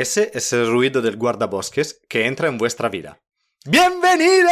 Ese es el ruido del guardabosques que entra en vuestra vida. ¡Bienvenidos!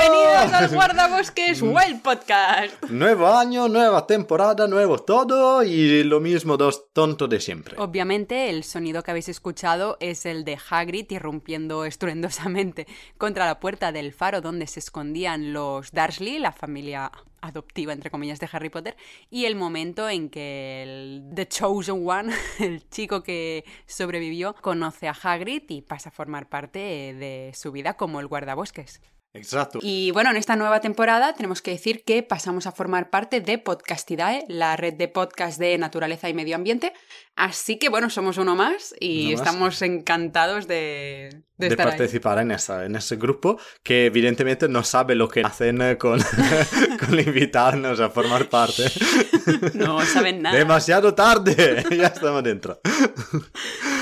Bienvenidos al Guardabosques Wild Podcast. Nuevo año, nueva temporada, nuevo todo y lo mismo dos tontos de siempre. Obviamente el sonido que habéis escuchado es el de Hagrid irrumpiendo estruendosamente contra la puerta del faro donde se escondían los Dursley, la familia adoptiva, entre comillas, de Harry Potter, y el momento en que el The Chosen One, el chico que sobrevivió, conoce a Hagrid y pasa a formar parte de su vida como el guardabosques. Exacto. Y bueno, en esta nueva temporada tenemos que decir que pasamos a formar parte de Podcastidae, la red de podcast de naturaleza y medio ambiente. Así que bueno, somos uno más y Uno más. estamos encantados de, de de estar ahí. participar en, esa, en ese grupo que evidentemente no sabe lo que hacen eh, con, con invitarnos a formar parte. No saben nada. Demasiado tarde, ya estamos dentro.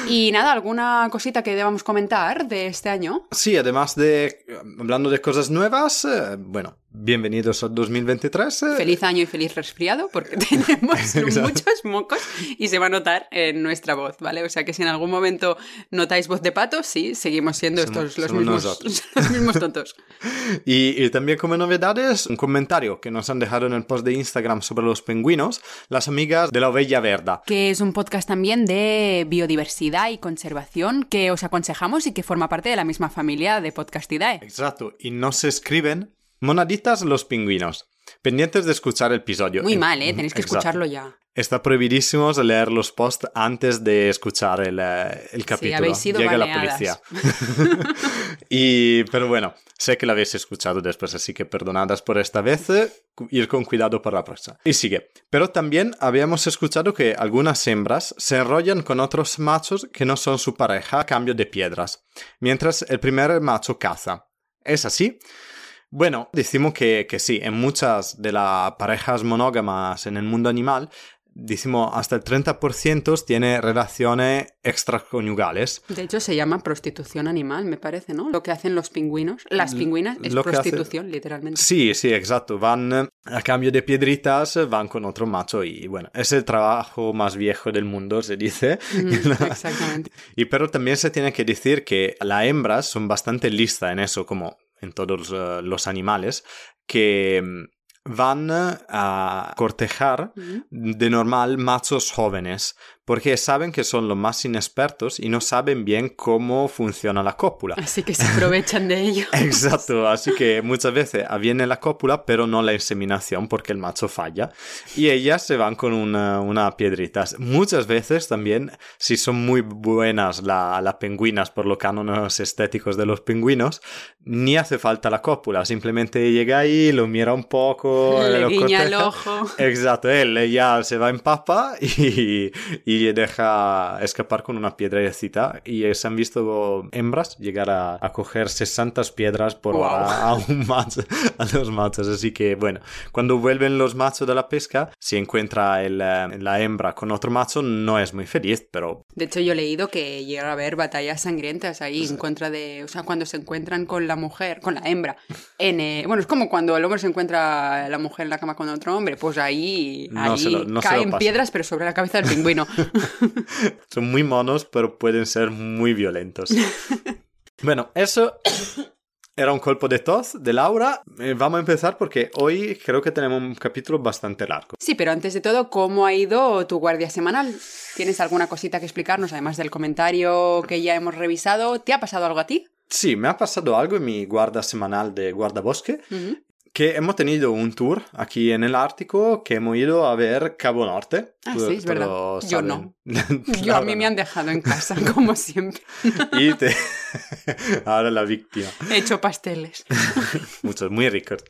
Y nada, ¿alguna cosita que debamos comentar de este año? Sí, además de, hablando de cosas nuevas, eh, bueno, bienvenidos al 2023. eh, Feliz año y feliz resfriado, porque tenemos muchos mocos y se va a notar en nuestra voz, ¿vale? O sea que si en algún momento notáis voz de pato, sí, seguimos siendo Somos- estos los mismos, los mismos tontos. Y, y también como novedades, un comentario que nos han dejado en el post de Instagram sobre los pingüinos, las amigas de la Ovella Verda. que es un podcast también de biodiversidad y conservación que os aconsejamos y que forma parte de la misma familia de Podcastidae. Exacto, y nos escriben monaditas los pingüinos. Pendientes de escuchar el episodio. Muy mal, ¿eh? Tenéis que Exacto. escucharlo ya. Está prohibidísimo leer los posts antes de escuchar el, eh, el capítulo. habéis sido Llega la policía. y, pero bueno, sé que lo habéis escuchado después, así que perdonadas por esta vez. eh, Ir con cuidado para la próxima. Y sigue. Pero también habíamos escuchado que algunas hembras se enrollan con otros machos que no son su pareja a cambio de piedras, mientras el primer macho caza. ¿Es así? Bueno, decimos que, que sí, en muchas de las parejas monógamas en el mundo animal, decimos hasta el 30% tiene relaciones extraconyugales. De hecho, se llama prostitución animal, me parece, ¿no? Lo que hacen los pingüinos, las pingüinas, es Lo que hace- prostitución, literalmente. Sí, sí, exacto. Van eh, a cambio de piedritas, van con otro macho y bueno, es el trabajo más viejo del mundo, se dice. Mm, exactamente. Y pero también se tiene que decir que las hembras son bastante listas en eso, como en todos eh, los animales, que mm, van a cortejar de normal machos jóvenes, porque saben que son los más inexpertos y no saben bien cómo funciona la cópula. Así que se aprovechan de ello. Exacto, así que muchas veces viene la cópula, pero no la inseminación porque el macho falla y ellas se van con una, una piedrita. Muchas veces también, si son muy buenas la- las pingüinas por los cánones estéticos de los pingüinos, ni hace falta la cópula, simplemente llega ahí, lo mira un poco, Le guiña el ojo. Exacto, él ya se va en papa y, y deja escapar con una piedrecita. Y se han visto hembras llegar a, a coger 60 piedras por Wow. hora a, un macho, a los machos. Así que, bueno, cuando vuelven los machos de la pesca, si encuentra el, eh, la hembra con otro macho, no es muy feliz, pero De hecho, yo he leído que llega a haber batallas sangrientas ahí en contra de. O sea, cuando se encuentran con la mujer, con la hembra. En, eh, bueno, es como cuando el hombre se encuentra la mujer en la cama con otro hombre. Pues ahí, No ahí lo- no caen piedras, pero sobre la cabeza del pingüino. son muy monos, pero pueden ser muy violentos. bueno, eso era un colpo de tos de Laura. Eh, vamos a empezar porque hoy creo que tenemos un capítulo bastante largo. Sí, pero antes de todo, ¿cómo ha ido tu guardia semanal? ¿Tienes alguna cosita que explicarnos, además del comentario que ya hemos revisado? ¿Te ha pasado algo a ti? Sí, me ha pasado algo en mi guarda semanal de guardabosque. Que hemos tenido un tour aquí en el Ártico que hemos ido a ver Cabo Norte. Ah, sí, es verdad. Yo no. Yo a mí me no. han dejado en casa, como siempre. Y te... Ahora la víctima. He hecho pasteles. Muchos, muy ricos.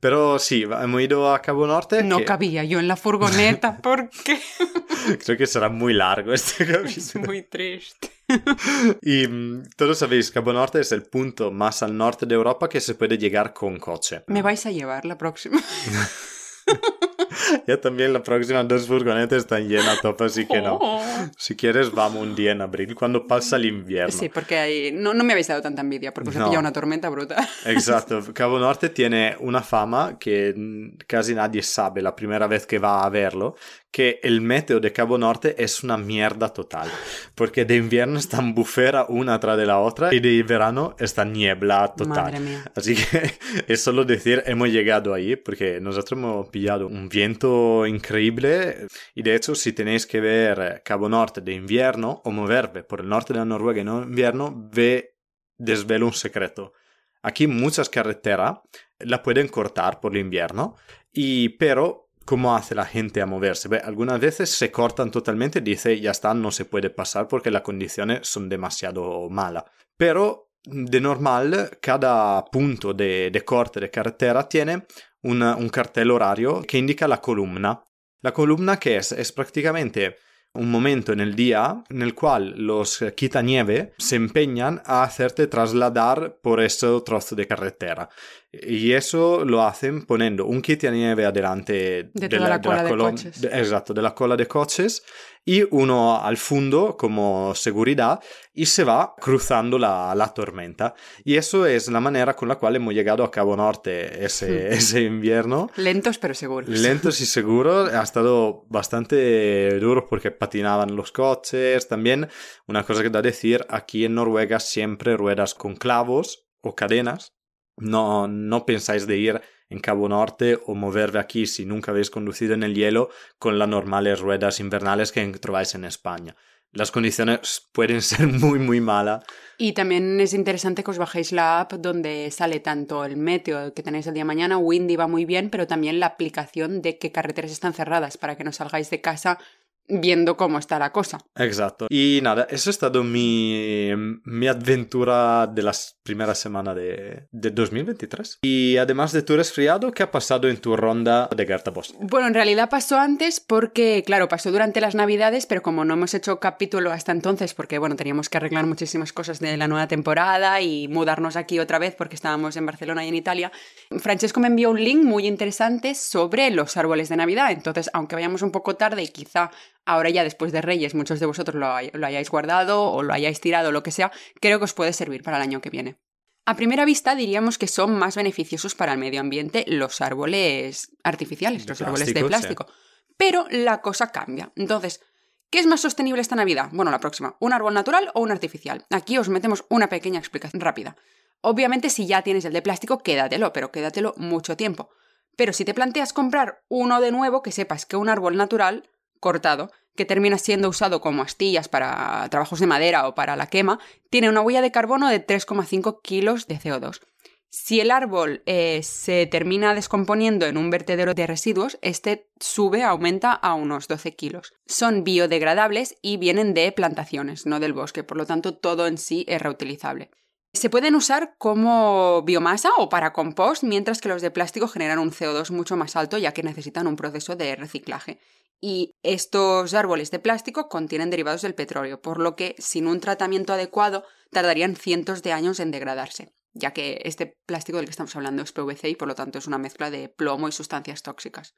Pero sí, hemos ido a Cabo Norte. No que cabía yo en la furgoneta porque Creo que será muy largo este es capítulo. muy triste. Y mm, todos sabéis, Cabo Norte es el punto más al norte de Europa que se puede llegar con coche. Me vais a llevar la próxima. Ya también la próxima dos furgonetas están llenas a tope, así que no. Oh. Si quieres, vamos un día en abril, cuando pasa el invierno. Sí, porque ahí no, no me habéis dado tanta envidia, porque os ha No. pillado una tormenta brutal. Exacto, Cabo Norte tiene una fama que casi nadie sabe la primera vez que va a verlo, que el meteo de Cabo Norte es una mierda total, porque de invierno están bufera una tras de la otra y de verano está niebla total. Madre mía. Así que es solo decir, hemos llegado ahí porque nosotros hemos pillado un viento increíble y de hecho si tenéis que ver Cabo Norte de invierno o moverme por el norte de la Noruega en invierno, ve desvelo un secreto. Aquí muchas carreteras la pueden cortar por el invierno, y pero ¿Cómo hace la gente a moverse? algunas veces se cortan totalmente dice ya está, no se puede pasar porque las condiciones son demasiado malas. Pero de normal, cada punto de, corte de carretera tiene un cartel horario que indica la columna. La columna que es, es prácticamente un momento en el día en el cual los quitanieve se empeñan a hacerte trasladar por ese trozo de carretera. Y eso lo hacen poniendo un quitanieve adelante de, la, cola de, coches. exacto, de la cola de coches y uno al fondo como seguridad y se va cruzando la, la, tormenta. Y eso es la manera con la cual hemos llegado a Cabo Norte ese, ese invierno. Lentos pero seguros. Lentos y seguros. Ha estado bastante duro porque patinaban los coches. También una cosa que da decir, aquí en Noruega siempre ruedas con clavos o cadenas. No, no pensáis de ir en Cabo Norte o moverme aquí si nunca habéis conducido en el hielo con las normales ruedas invernales que trováis en España. Las condiciones pueden ser muy, muy malas. Y también es interesante que os bajéis la app donde sale tanto el meteo que tenéis el día de mañana, Windy va muy bien, pero también la aplicación de qué carreteras están cerradas para que no salgáis de casa viendo cómo está la cosa. Exacto. Y nada, eso ha estado mi, mi aventura de las primeras semanas de, de 2023. Y además de tu resfriado, ¿qué ha pasado en tu ronda de Gerta Boss? Bueno, en realidad pasó antes porque, claro, pasó durante las navidades, pero como no hemos hecho capítulo hasta entonces, porque, bueno, teníamos que arreglar muchísimas cosas de la nueva temporada y mudarnos aquí otra vez porque estábamos en Barcelona y en Italia, Francesco me envió un link muy interesante sobre los árboles de Navidad. Entonces, aunque vayamos un poco tarde y quizá ahora ya después de Reyes muchos de vosotros lo, hayáis guardado o lo hayáis tirado lo que sea, creo que os puede servir para el año que viene. A primera vista diríamos que son más beneficiosos para el medio ambiente los árboles artificiales, los árboles de plástico. Pero la cosa cambia. Entonces, ¿qué es más sostenible esta Navidad? Bueno, la próxima, ¿un árbol natural o un artificial? Aquí os metemos una pequeña explicación rápida. Obviamente, si ya tienes el de plástico, quédatelo, pero quédatelo mucho tiempo. Pero si te planteas comprar uno de nuevo, que sepas que un árbol natural cortado, que termina siendo usado como astillas para trabajos de madera o para la quema, tiene una huella de carbono de 3,5 kilos de CO2. Si el árbol eh, se termina descomponiendo en un vertedero de residuos, este sube, aumenta a unos 12 kilos. Son biodegradables y vienen de plantaciones, no del bosque, por lo tanto todo en sí es reutilizable. Se pueden usar como biomasa o para compost, mientras que los de plástico generan un CO2 mucho más alto ya que necesitan un proceso de reciclaje y estos árboles de plástico contienen derivados del petróleo, por lo que sin un tratamiento adecuado tardarían cientos de años en degradarse, ya que este plástico del que estamos hablando es PVC y por lo tanto es una mezcla de plomo y sustancias tóxicas.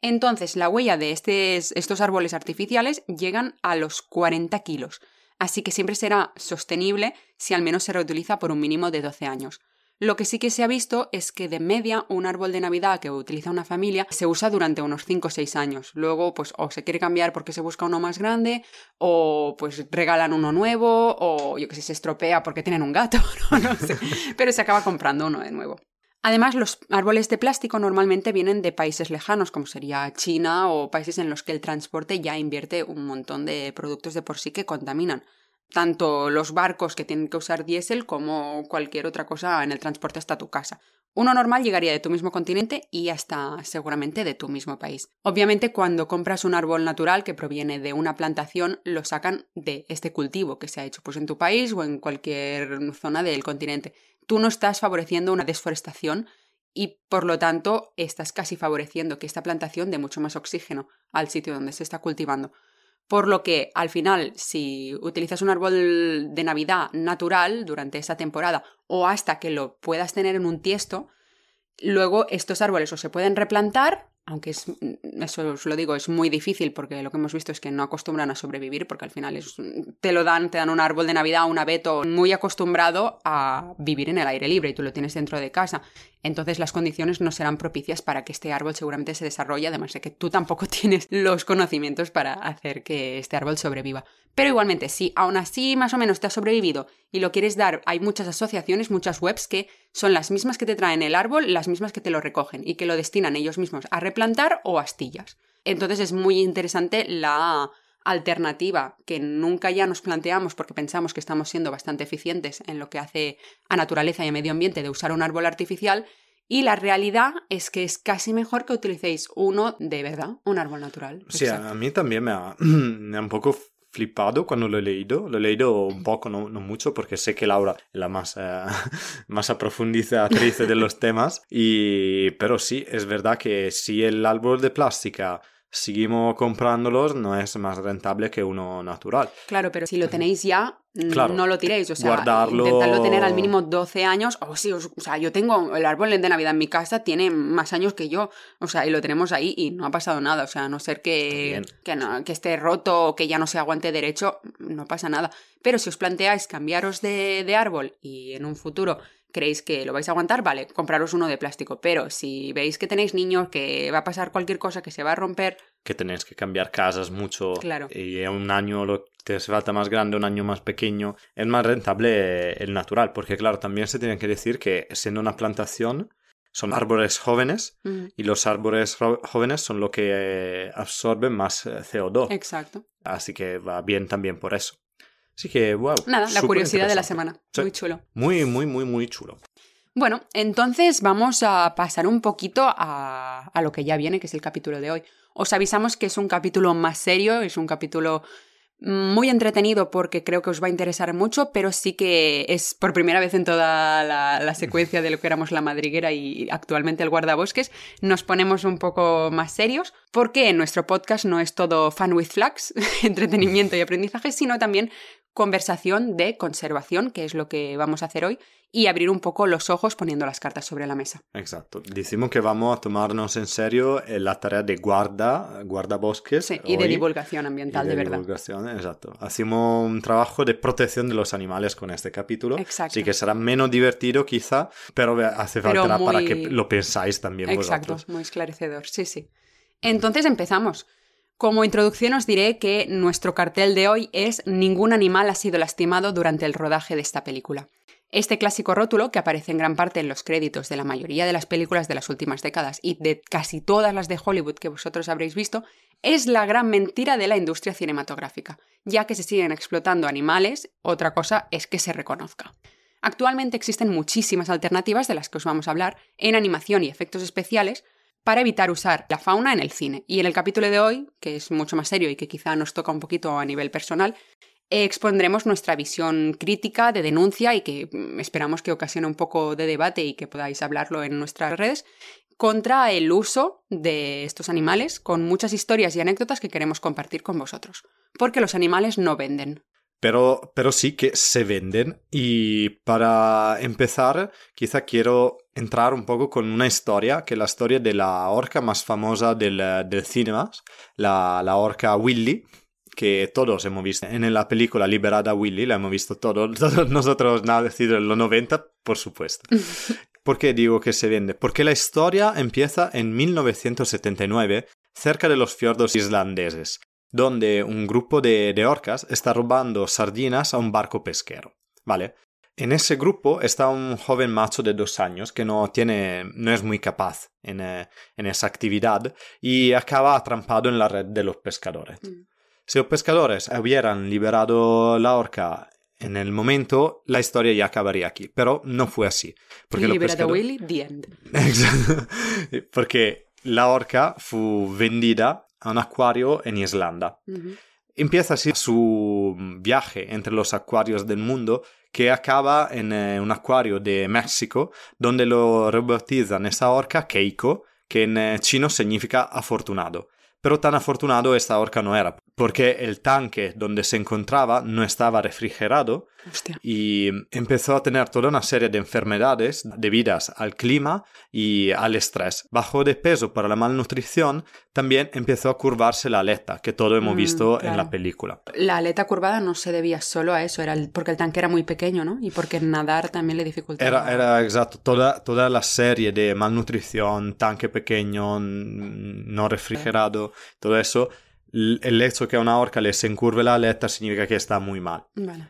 Entonces, la huella de estos árboles artificiales llegan a los 40 kilos, así que siempre será sostenible si al menos se reutiliza por un mínimo de 12 años. Lo que sí que se ha visto es que de media un árbol de Navidad que utiliza una familia se usa durante unos 5 o 6 años. Luego, pues o se quiere cambiar porque se busca uno más grande, o pues regalan uno nuevo, o yo que sé, se estropea porque tienen un gato, no, sé. Pero se acaba comprando uno de nuevo. Además, los árboles de plástico normalmente vienen de países lejanos, como sería China o países en los que el transporte ya invierte un montón de productos de por sí que contaminan tanto los barcos que tienen que usar diésel como cualquier otra cosa en el transporte hasta tu casa. Uno normal llegaría de tu mismo continente y hasta seguramente de tu mismo país. Obviamente cuando compras un árbol natural que proviene de una plantación lo sacan de este cultivo que se ha hecho pues en tu país o en cualquier zona del continente. Tú no estás favoreciendo una desforestación y por lo tanto estás casi favoreciendo que esta plantación dé mucho más oxígeno al sitio donde se está cultivando. Por lo que al final, si utilizas un árbol de Navidad natural durante esa temporada o hasta que lo puedas tener en un tiesto, luego estos árboles o se pueden replantar, aunque es, eso os lo digo, es muy difícil porque lo que hemos visto es que no acostumbran a sobrevivir porque al final te lo dan, te dan un árbol de Navidad, un abeto muy acostumbrado a vivir en el aire libre y tú lo tienes dentro de casa. Entonces las condiciones no serán propicias para que este árbol seguramente se desarrolle, además de que tú tampoco tienes los conocimientos para hacer que este árbol sobreviva. Pero igualmente, si aún así más o menos te ha sobrevivido y lo quieres dar, hay muchas asociaciones, muchas webs que son las mismas que te traen el árbol, las mismas que te lo recogen y que lo destinan ellos mismos a replantar o astillas. Entonces es muy interesante la alternativa que nunca ya nos planteamos porque pensamos que estamos siendo bastante eficientes en lo que hace a naturaleza y a medio ambiente de usar un árbol artificial y la realidad es que es casi mejor que utilicéis uno de verdad, un árbol natural. Sí, a mí también me ha, me ha un poco flipado cuando lo he leído. Lo he leído un poco, no, no mucho, porque sé que Laura es la más, eh, más aprofundizatriz de los temas. Y, pero sí, es verdad que si el árbol de plástica seguimos comprándolos, no es más rentable que uno natural. Claro, pero si lo tenéis ya, no lo tiréis. O sea, guardarlo... tener al mínimo 12 años. O sí, o sea, yo tengo el árbol de Navidad en mi casa, tiene más años que yo. O sea, y lo tenemos ahí y no ha pasado nada. O sea, a no ser que, que, que esté roto o que ya no se aguante derecho, no pasa nada. Pero si os planteáis cambiaros de, de árbol y en un futuro creéis que lo vais a aguantar, vale, compraros uno de plástico. Pero si veis que tenéis niños, que va a pasar cualquier cosa, que se va a romper. Que tenéis que cambiar casas mucho. Claro. Y un año lo, te hace falta más grande, un año más pequeño. Es más rentable el natural, porque claro, también se tiene que decir que siendo una plantación, son árboles jóvenes y los árboles jóvenes son lo que eh, absorben más eh, CO2. Exacto. Así que va bien también por eso. Así que, wow. Nada, la curiosidad de la semana. Muy chulo. Muy, muy, muy, muy chulo. Bueno, entonces vamos a pasar un poquito a, a, lo que ya viene, que es el capítulo de hoy. Os avisamos que es un capítulo más serio, es un capítulo muy entretenido porque creo que os va a interesar mucho, pero sí que es por primera vez en toda la, la, secuencia de lo que éramos la madriguera y actualmente el guardabosques, nos ponemos un poco más serios porque nuestro podcast no es todo fun with flags, entretenimiento y aprendizaje, sino también conversación de conservación, que es lo que vamos a hacer hoy, y abrir un poco los ojos poniendo las cartas sobre la mesa. Exacto. Decimos que vamos a tomarnos en serio eh, la tarea de guarda, guardabosques. Sí, y de divulgación ambiental, y de, de, verdad. Divulgación, exacto. Hacemos un trabajo de protección de los animales con este capítulo. Exacto. Así que será menos divertido quizá, pero hace falta para que lo pensáis también Exacto, vosotros. muy esclarecedor, sí, sí. Entonces empezamos. Como introducción os diré que nuestro cartel de hoy es Ningún animal ha sido lastimado durante el rodaje de esta película. Este clásico rótulo, que aparece en gran parte en los créditos de la mayoría de las películas de las últimas décadas y de casi todas las de Hollywood que vosotros habréis visto, es la gran mentira de la industria cinematográfica, ya que se siguen explotando animales, otra cosa es que se reconozca. Actualmente existen muchísimas alternativas de las que os vamos a hablar en animación y efectos especiales para evitar usar la fauna en el cine. Y en el capítulo de hoy, que es mucho más serio y que quizá nos toca un poquito a nivel personal, expondremos nuestra visión crítica de denuncia y que mm, esperamos que ocasione un poco de debate y que podáis hablarlo en nuestras redes contra el uso de estos animales con muchas historias y anécdotas que queremos compartir con vosotros. Porque los animales no venden. Pero, pero sí que se venden y para empezar quizá quiero entrar un poco con una historia, que es la historia de la orca más famosa del, del cine, la, la orca Willy, que todos hemos visto en la película Liberada Willy, la hemos visto todos, todos nosotros nacidos en los 90, por supuesto. ¿Por qué digo que se vende? Porque la historia empieza en 1979, cerca de los fiordos islandeses, donde un grupo de, de orcas está robando sardinas a un barco pesquero. ¿Vale? En ese grupo está un joven macho de dos años que no, tiene, no es muy capaz en, eh, en esa actividad y acaba atrampado en la red de los pescadores. Mm. Si los pescadores hubieran liberado la orca en el momento, la historia ya acabaría aquí, pero no fue así. Porque Liberado Willy, the end. Porque la orca fu vendida a un acuario en Islanda. Uh -huh. Empieza así su viaje entre los acuarios del mundo que acaba en eh, un acuario de México donde lo rebautizan esa orca Keiko, que en eh, chino significa afortunado. Pero tan afortunado esta orca no era, porque el tanque donde se encontraba no estaba refrigerado Hostia. y empezó a tener toda una serie de enfermedades debidas al clima y al estrés. Bajó de peso por la malnutrición, también empezó a curvarse la aleta, que todo hemos Mm, visto en claro. la película. La aleta curvada no se debía solo a eso, era el- porque el tanque era muy pequeño, ¿no? Y porque nadar también le dificultaba. Era, era exacto, toda, toda la serie de malnutrición, tanque pequeño, no refrigerado, todo eso, el hecho que a una orca le se encurve la aleta significa que está muy mal. Vale.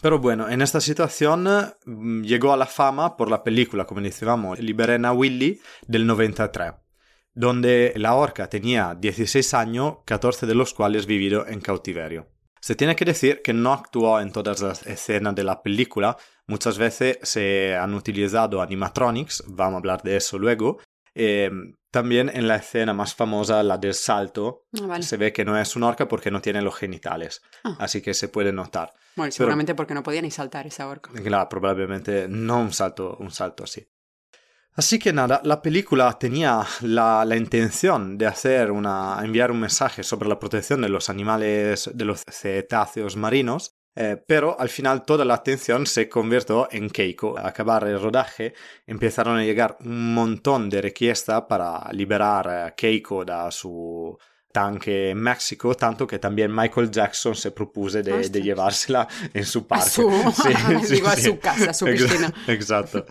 Pero bueno, en esta situación mm, llegó a la fama por la película, como decíamos, Liberena Willy del 93, donde la orca tenía 16 años, 14 de los cuales vivido en cautiverio. Se tiene que decir que no actuó en todas las escenas de la película, muchas veces se han utilizado animatronics, vamos a hablar de eso luego. Eh, también en la escena más famosa, la del salto, Ah, vale. se ve que no es un orca porque no tiene los genitales, Ah. así que se puede notar. Bueno, seguramente porque no podía ni saltar esa orca. Claro, probablemente no un salto, un salto así. Así que nada, la película tenía la, la intención de hacer una, enviar un mensaje sobre la protección de los animales, de los cetáceos marinos, eh, pero al final toda la atención se convirtió en Keiko. Al acabar el rodaje empezaron a llegar un montón de requestas para liberar a Keiko da su tanque en México, tanto que también Michael Jackson se propuso de, de Ostras. llevársela en su A parque. su, Sí, digo, a sí, su casa, a su piscina. Exacto.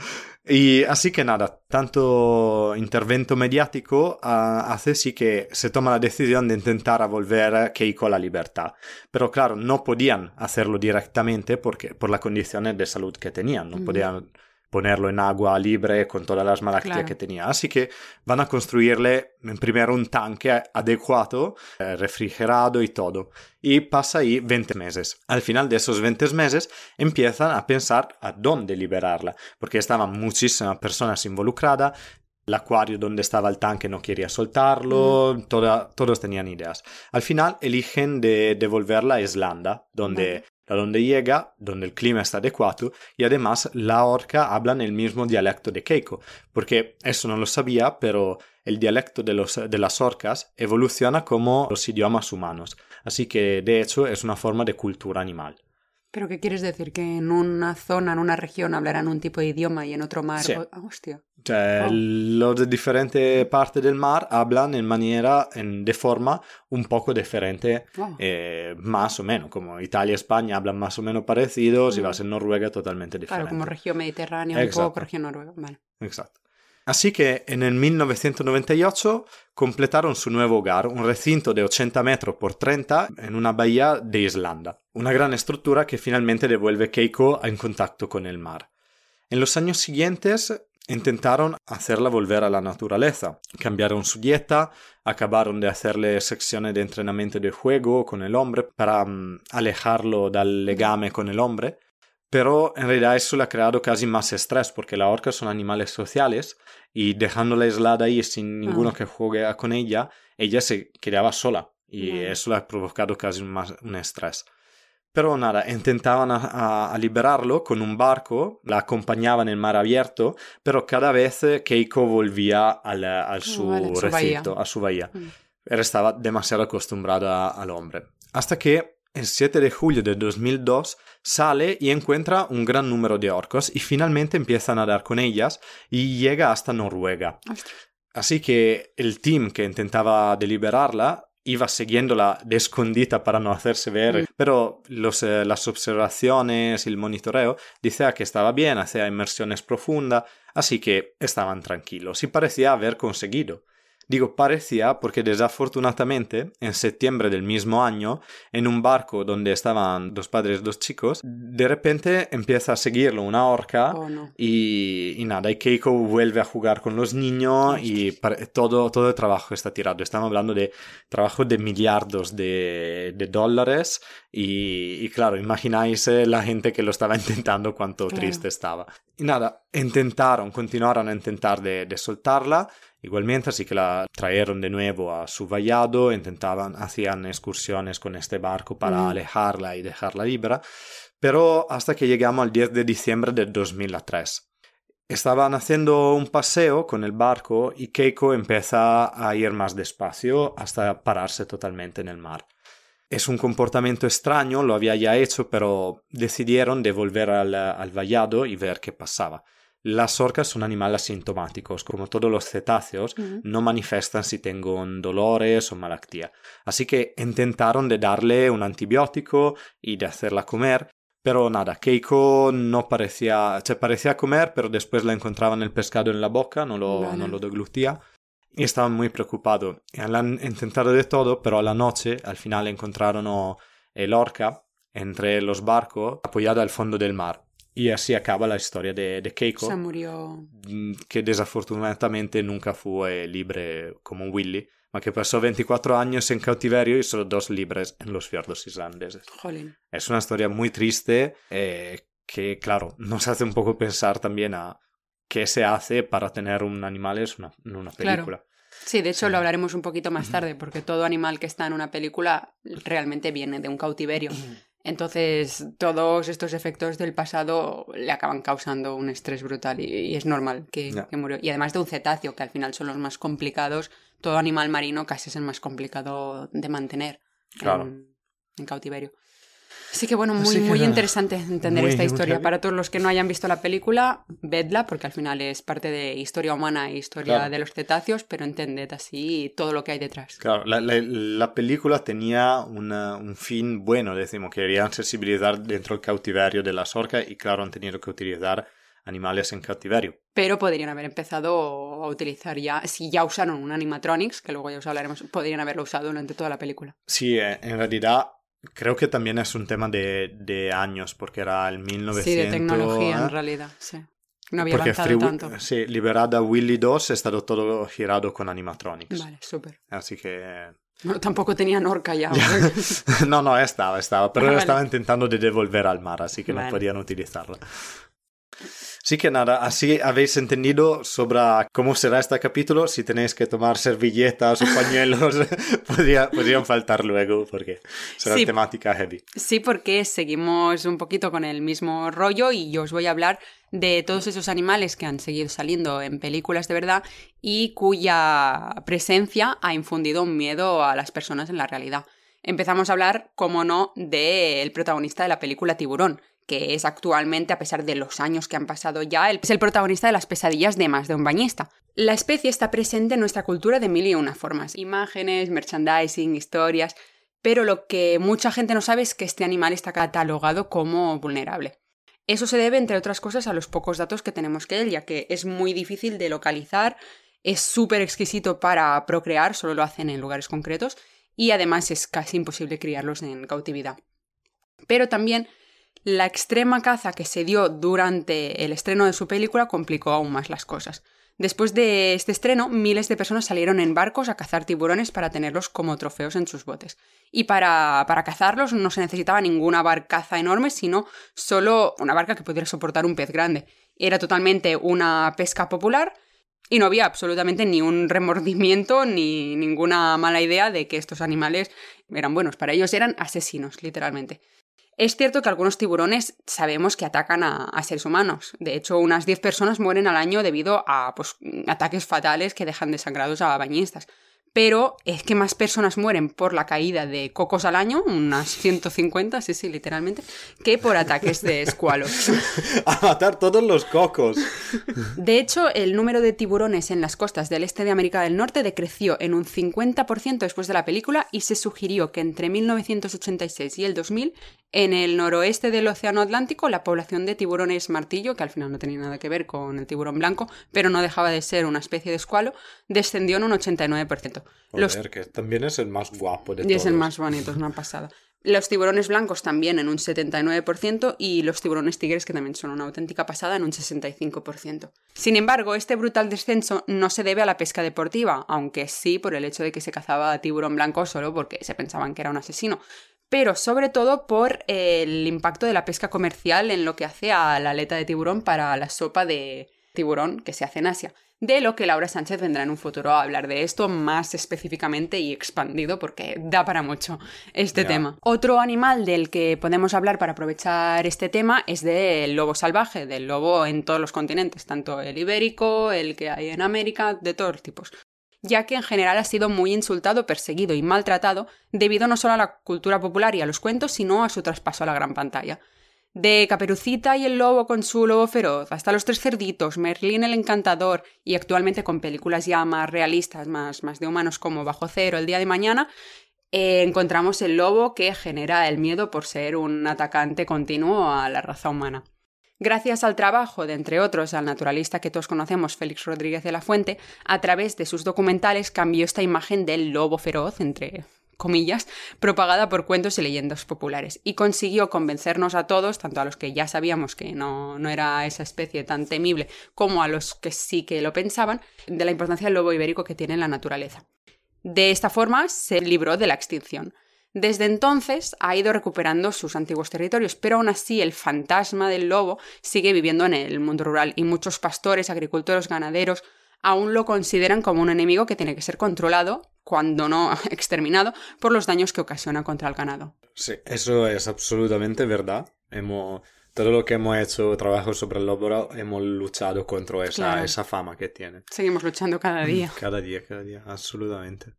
Y así que nada, tanto intervento mediático ah, hace sí que se toma la decisión de intentar volver a Keiko a la libertad. Pero claro, no podían hacerlo directamente porque, por las condiciones de salud que tenían. No Ujú. podían ponerlo en agua libre con todas las malaquias Claro. que tenía. Así que van a construirle en primero un tanque adecuado, eh, refrigerado y todo. Y pasa ahí 20 meses. Al final de esos 20 meses empiezan a pensar a dónde liberarla, porque estaban muchísimas personas involucradas. El acuario donde estaba el tanque no quería soltarlo, toda- todos tenían ideas. Al final eligen de devolverla a Islanda, donde, a donde llega, donde el clima está adecuado y además la orca hablan el mismo dialecto de Keiko, porque eso no lo sabía, pero el dialecto de, los, de las orcas evoluciona como los idiomas humanos, así que de hecho es una forma de cultura animal. ¿Pero qué quieres decir? ¿Que en una zona, en una región hablarán un tipo de idioma y en otro mar? Sí. o- ah, hostia. Cioè, Oh. los de diferentes partes del mar hablan en manera, en- de forma un poco diferente, Wow. eh, más o menos, como Italia y España hablan más o menos parecidos, y Mm. vas en Noruega totalmente diferente. claro, como región mediterránea, un poco región noruega. Vale. Exacto. Así que en el 1998 completaron su nuevo hogar, un recinto de 80 metros por 30 en una bahía de Islanda, una gran estructura que finalmente devuelve Keiko en contacto con el mar. En los años siguientes intentaron hacerla volver a la naturaleza, cambiaron su dieta, acabaron de hacerle secciones de entrenamiento de juego con el hombre para mm, alejarlo del legame con el hombre, pero en realidad eso le ha creado casi más estrés porque las orcas son animales sociales y dejándola aislada ahí sin ninguno Ah. que juegue con ella, ella se quedaba sola y eso le ha provocado casi más, un estrés. Pero nada, intentaban a, liberarlo con un barco, la acompañaban en mar abierto, pero cada vez eh, Keiko volvía al, al su vale, a su recinto, a su bahía. Mm. Estaba demasiado acostumbrado a- al hombre. Hasta que el 7 de julio de 2002 sale y encuentra un gran número de orcos y finalmente empieza a nadar con ellas y llega hasta Noruega. Así que el team que intentaba deliberarla iba siguiéndola de escondita para no hacerse ver, Mm. pero los, eh, las observaciones y el monitoreo decía que estaba bien, hacía inmersiones profundas, así que estaban tranquilos y parecía haber conseguido. Digo parecía porque desafortunadamente en septiembre del mismo año, en un barco donde estaban dos padres dos chicos, de repente empieza a seguirlo una orca Oh, no. y, y nada, y Keiko vuelve a jugar con los niños y todo, todo el trabajo está tirado. Estamos hablando de trabajo de millardos de, de dólares y, y claro, imagináis eh, la gente que lo estaba intentando cuánto Claro. triste estaba. Y nada, intentaron, continuaron a intentar de, de soltarla. Igualmente, así que la trajeron de nuevo a su vallado, intentaban, hacían excursiones con este barco para Mm. alejarla y dejarla libre, pero hasta que llegamos al 10 de diciembre de 2003. Estaban haciendo un paseo con el barco y Keiko empieza a ir más despacio hasta pararse totalmente en el mar. es un comportamiento extraño, lo había ya hecho, pero decidieron de volver al, al vallado y ver qué pasaba. Las orcas son animales asintomáticos, como todos los cetáceos, Ujú. no manifiestan si tienen dolores o malaltía. Así que intentaron de darle un antibiótico y de hacerla comer, pero nada, Keiko no parecía, se parecía comer, pero después la encontraban el pescado en la boca, no lo, Vale. no lo deglutía. Y estaban muy preocupados. Han intentado de todo, pero a la noche, al final encontraron oh, el orca entre los barcos, apoyada al fondo del mar. Y así acaba la historia de, de Keiko, Se murió. mm, que desafortunadamente nunca fue libre como Willy, ma que pasó 24 años en cautiverio y solo dos libres en los fiordos islandeses. Jolín. Es una historia muy triste eh, que, claro, nos hace un poco pensar también a qué se hace para tener un animal en una, en una Claro. película. Sí, de hecho Sí. lo hablaremos un poquito más tarde, porque todo animal que está en una película realmente viene de un cautiverio. Entonces, todos estos efectos del pasado le acaban causando un estrés brutal y, y es normal que, que murió. Y además de un cetáceo, que al final son los más complicados, todo animal marino casi es el más complicado de mantener Claro. en, en cautiverio. Así que bueno, muy, que muy nada, interesante entender muy- esta historia. Para todos los que no hayan visto la película, vedla, porque al final es parte de historia humana e historia Claro. de los cetáceos, pero entended así todo lo que hay detrás. Claro, la, la- la película tenía una- un fin bueno, decimos, querían sensibilizar dentro del cautiverio de las orcas y claro, han tenido que utilizar animales en cautiverio. Pero podrían haber empezado a utilizar ya, si ya usaron un animatronics, que luego ya os hablaremos, podrían haberlo usado durante toda la película. Sí, eh, en realidad creo que también es un tema de, de años, porque era el 1900... Sí, de tecnología ¿eh? en realidad, sí. No había Porque avanzado Free tanto. Sí, Liberada Willy 2 ha estado todo girado con animatronics. Vale, súper. Así que... No, tampoco tenían orca ya. no, no, estaba, estaba, pero Ah, vale. estaba intentando de devolver al mar, así que Vale. no podían utilizarla. Así que nada, así habéis entendido sobre cómo será este capítulo. Si tenéis que tomar servilletas o pañuelos, podría- podrían faltar luego porque será Sí. temática heavy. Sí, porque seguimos un poquito con el mismo rollo y yo os voy a hablar de todos esos animales que han seguido saliendo en películas de verdad y cuya presencia ha infundido un miedo a las personas en la realidad. Empezamos a hablar, como no, del protagonista de la película Tiburón, que es actualmente, a pesar de los años que han pasado ya, es el protagonista de las pesadillas de más de un bañista. La especie está presente en nuestra cultura de mil y una formas. Imágenes, merchandising, historias, pero lo que mucha gente no sabe es que este animal está catalogado como vulnerable. Eso se debe, entre otras cosas, a los pocos datos que tenemos que él, ya que es muy difícil de localizar, es súper exquisito para procrear, solo lo hacen en lugares concretos, y además es casi imposible criarlos en cautividad. Pero también la extrema caza que se dio durante el estreno de su película complicó aún más las cosas. Después de este estreno, miles de personas salieron en barcos a cazar tiburones para tenerlos como trofeos en sus botes. Y para, para cazarlos no se necesitaba ninguna barcaza enorme, sino solo una barca que pudiera soportar un pez grande. Era totalmente una pesca popular y no había absolutamente ni un remordimiento ni ninguna mala idea de que estos animales eran buenos. Para ellos eran asesinos, literalmente. Es cierto que algunos tiburones sabemos que atacan a, a seres humanos. De hecho, unas 10 personas mueren al año debido a pues, ataques fatales que dejan desangrados a bañistas. Pero es que más personas mueren por la caída de cocos al año, unas 150, sí, sí, literalmente, que por ataques de escualos. A matar todos los cocos. De hecho, el número de tiburones en las costas del este de América del Norte decreció en un 50% después de la película y se sugirió que entre 1986 y el 2000, en el noroeste del Océano Atlántico, la población de tiburones martillo, que al final no tenía nada que ver con el tiburón blanco, pero no dejaba de ser una especie de escualo, descendió en un 89%. Los Joder, que también es el más guapo de y todos. es el más bonito, es una pasada. Los tiburones blancos también en un 79% y los tiburones tigres, que también son una auténtica pasada, en un 65%. Sin embargo, este brutal descenso no se debe a la pesca deportiva, aunque sí por el hecho de que se cazaba a tiburón blanco solo porque se pensaban que era un asesino, pero sobre todo por el impacto de la pesca comercial en lo que hace a la aleta de tiburón para la sopa de tiburón que se hace en Asia de lo que Laura Sánchez vendrá en un futuro a hablar de esto más específicamente y expandido porque da para mucho este tema. Otro animal del que podemos hablar para aprovechar este tema es del lobo salvaje, del lobo en todos los continentes, tanto el ibérico, el que hay en América, de todos los tipos. Ya que en general ha sido muy insultado, perseguido y maltratado debido no solo a la cultura popular y a los cuentos, sino a su traspaso a la gran pantalla. De Caperucita y el lobo con su lobo feroz, hasta Los Tres Cerditos, Merlín el Encantador y actualmente con películas ya más realistas, más, más de humanos como Bajo Cero, El Día de Mañana, eh, encontramos el lobo que genera el miedo por ser un atacante continuo a la raza humana. Gracias al trabajo de, entre otros, al naturalista que todos conocemos, Félix Rodríguez de la Fuente, a través de sus documentales cambió esta imagen del lobo feroz, entre comillas, propagada por cuentos y leyendas populares, y consiguió convencernos a todos, tanto a los que ya sabíamos que no, no era esa especie tan temible, como a los que sí que lo pensaban, de la importancia del lobo ibérico que tiene en la naturaleza. De esta forma se libró de la extinción. Desde entonces ha ido recuperando sus antiguos territorios, pero aún así el fantasma del lobo sigue viviendo en el mundo rural y muchos pastores, agricultores, ganaderos aún lo consideran como un enemigo que tiene que ser controlado, cuando no exterminado, por los daños que ocasiona contra el ganado. Sí, eso es absolutamente verdad. Hemos, todo lo que hemos hecho trabajo sobre el lobo hemos luchado contra esa, esa fama que tiene. Seguimos luchando cada día. Cada día, cada día, absolutamente.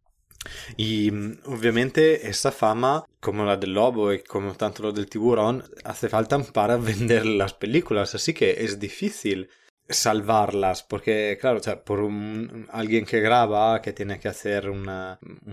Y mm, obviamente esta fama, como la del lobo y como tanto lo del tiburón, hace falta para vender las películas, así que es difícil salvarlas, porque claro, por alguien que graba, que tiene que hacer un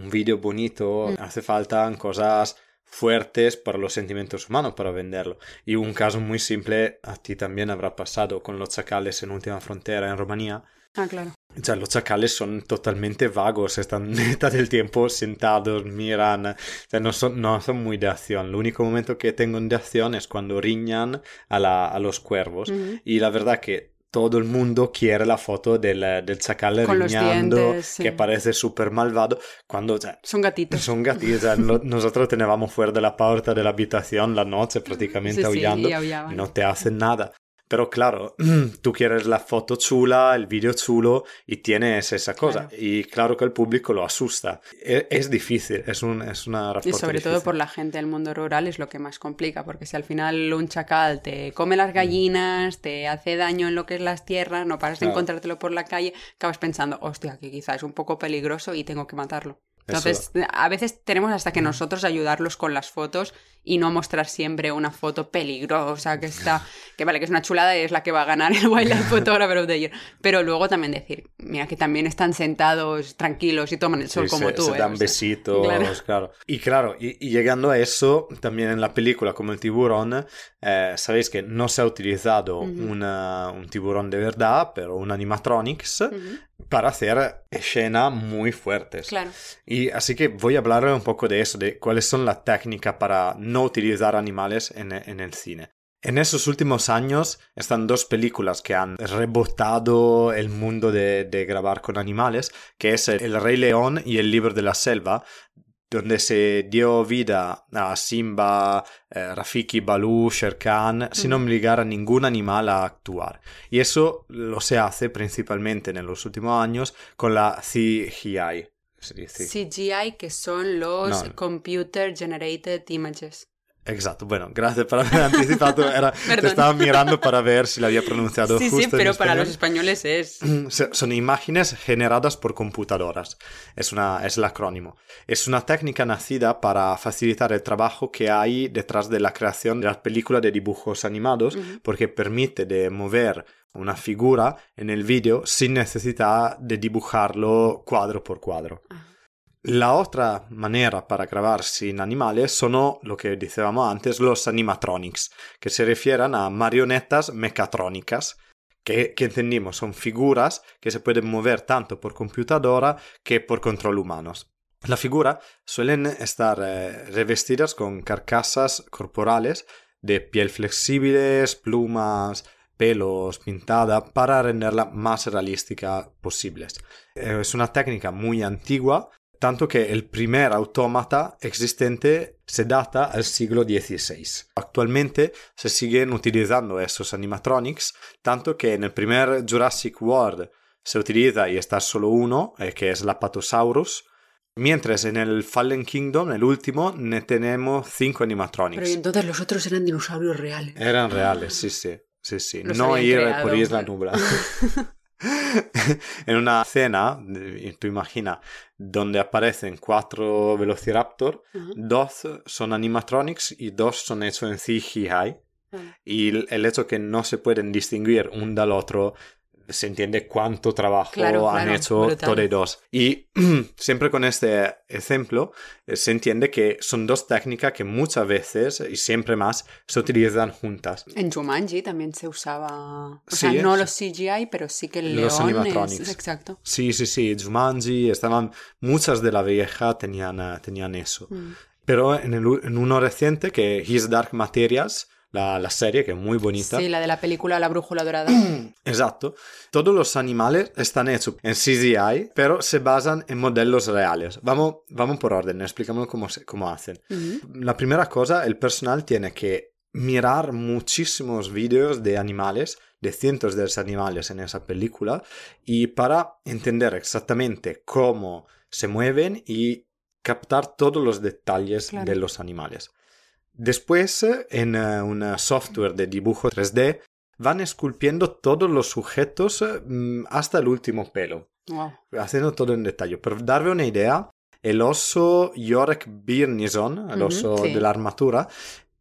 vídeo bonito, mm. hace falta cosas fuertes para los sentimientos humanos para venderlo. Y un caso muy simple a ti también habrá pasado con los chacales en Última Frontera en Rumanía, Ah, claro. O sea, los chacales son totalmente vagos, están mitad del tiempo sentados, miran, o sea, no son, no son muy de acción. El único momento que tengo de acción es cuando riñan a, la, a los cuervos. Y la verdad que todo el mundo quiere la foto del, del chacal riñando, que parece súper malvado, cuando... son gatitos. Son gatitos, nosotros teníamos fuera de la puerta de la habitación la noche prácticamente aullando, y no te hacen nada. Pero claro, tú quieres la foto chula, el vídeo chulo y tienes esa cosa. Y claro que el público lo asusta. E, es, difícil, es, un, es una Y sobre todo por la gente del mundo rural es lo que más complica, porque si al final un chacal te come las mm. gallinas, te hace daño en lo que es las tierras, no paras de encontrártelo por la calle, acabas pensando, hostia, que quizás es un poco peligroso y tengo que matarlo. Entonces, a veces tenemos hasta que nosotros ayudarlos con las fotos y no mostrar siempre una foto peligrosa que está, que vale, que es una chulada y es la que va a ganar el Wildlife Photographer of the Year. Pero luego también decir, mira, que también están sentados tranquilos y toman el sol como tú. Se dan besitos, claro. Y claro, y, llegando a eso, también en la película como el tiburón, eh, sabéis que no se ha utilizado un tiburón de verdad, pero un animatronics para hacer escenas muy fuertes. Claro. Y así que voy a hablar un poco de eso, de cuáles son las técnicas para no utilizar animales en, el cine. En esos últimos años están dos películas que han rebotado el mundo de, grabar con animales, que es El Rey León y El Libro de la Selva, donde se dio vida a Simba, eh, Rafiki, Baloo, Sher Khan, sin obligar a ningún animal a actuar. Y eso lo se hace principalmente en los últimos años con la CGI. CGI, que son los Computer Generated Images. Exacto, bueno, gracias por haber anticipado. Era, te estaba mirando para ver si lo había pronunciado sí, justo. Sí, pero para los españoles es. Son imágenes generadas por computadoras. Es, una, es el acrónimo. Es una técnica nacida para facilitar el trabajo que hay detrás de la creación de las películas de dibujos animados, porque permite de mover una figura en el vídeo sin necesidad de dibujarlo cuadro por cuadro. La otra manera para grabar sin animales son lo que decíamos antes, los animatronics, que se refieren a marionetas mecatrónicas, que, que, entendimos son figuras que se pueden mover tanto por computadora que por control humanos. Las figuras suelen estar eh, revestidas con carcasas corporales de piel flexibles, plumas, pelos, pintada, para renderla más realística posible. Es una técnica muy antigua tanto que el primer autómata existente se data al siglo XVI. Actualmente se siguen utilizando esos animatronics, tanto que en el primer Jurassic World se utiliza y está solo uno, eh, que es el Apatosaurus, mientras en el Fallen Kingdom, el último, ne tenemos cinco animatronics. Pero entonces los otros eran dinosaurios reales. Eran reales, sí, sí. sí, sí. no ir por Isla Nubla. en una escena, eh, tú imagina, donde aparecen cuatro Velociraptor, dos son animatronics y dos son hechos en CGI. Y el- el hecho que no se pueden distinguir un del otro, se entiende cuánto trabajo Claro, han claro, hecho brutal. todos dos. Y siempre con este ejemplo eh, se entiende que son dos técnicas que muchas veces y siempre más se utilizan juntas. En Jumanji también se usaba. O Sí, sea, no los CGI, pero sí que el Los león animatronics. es. Exacto. Sí, sí, sí, Jumanji, estaban, muchas de la vieja tenían, eh, tenían eso. Mm. Pero en, el en uno reciente, que His Dark Materials, la, la serie, que es muy bonita. Sí, la de la película La Brújula Dorada. Exacto. Todos los animales están hechos en CGI, pero se basan en modelos reales. Vamos, vamos por orden, explicamos cómo, se- cómo hacen. La primera cosa, el personal tiene que mirar muchísimos vídeos de animales, de cientos de animales en esa película, y para entender exactamente cómo se mueven y captar todos los detalles Claro. de los animales. Después, en eh, un software de dibujo 3D, van esculpiendo todos los sujetos mm, hasta el último pelo Wow. haciendo todo en detalle. Para darle una idea, el oso York Birnison, el oso sí. de la armadura,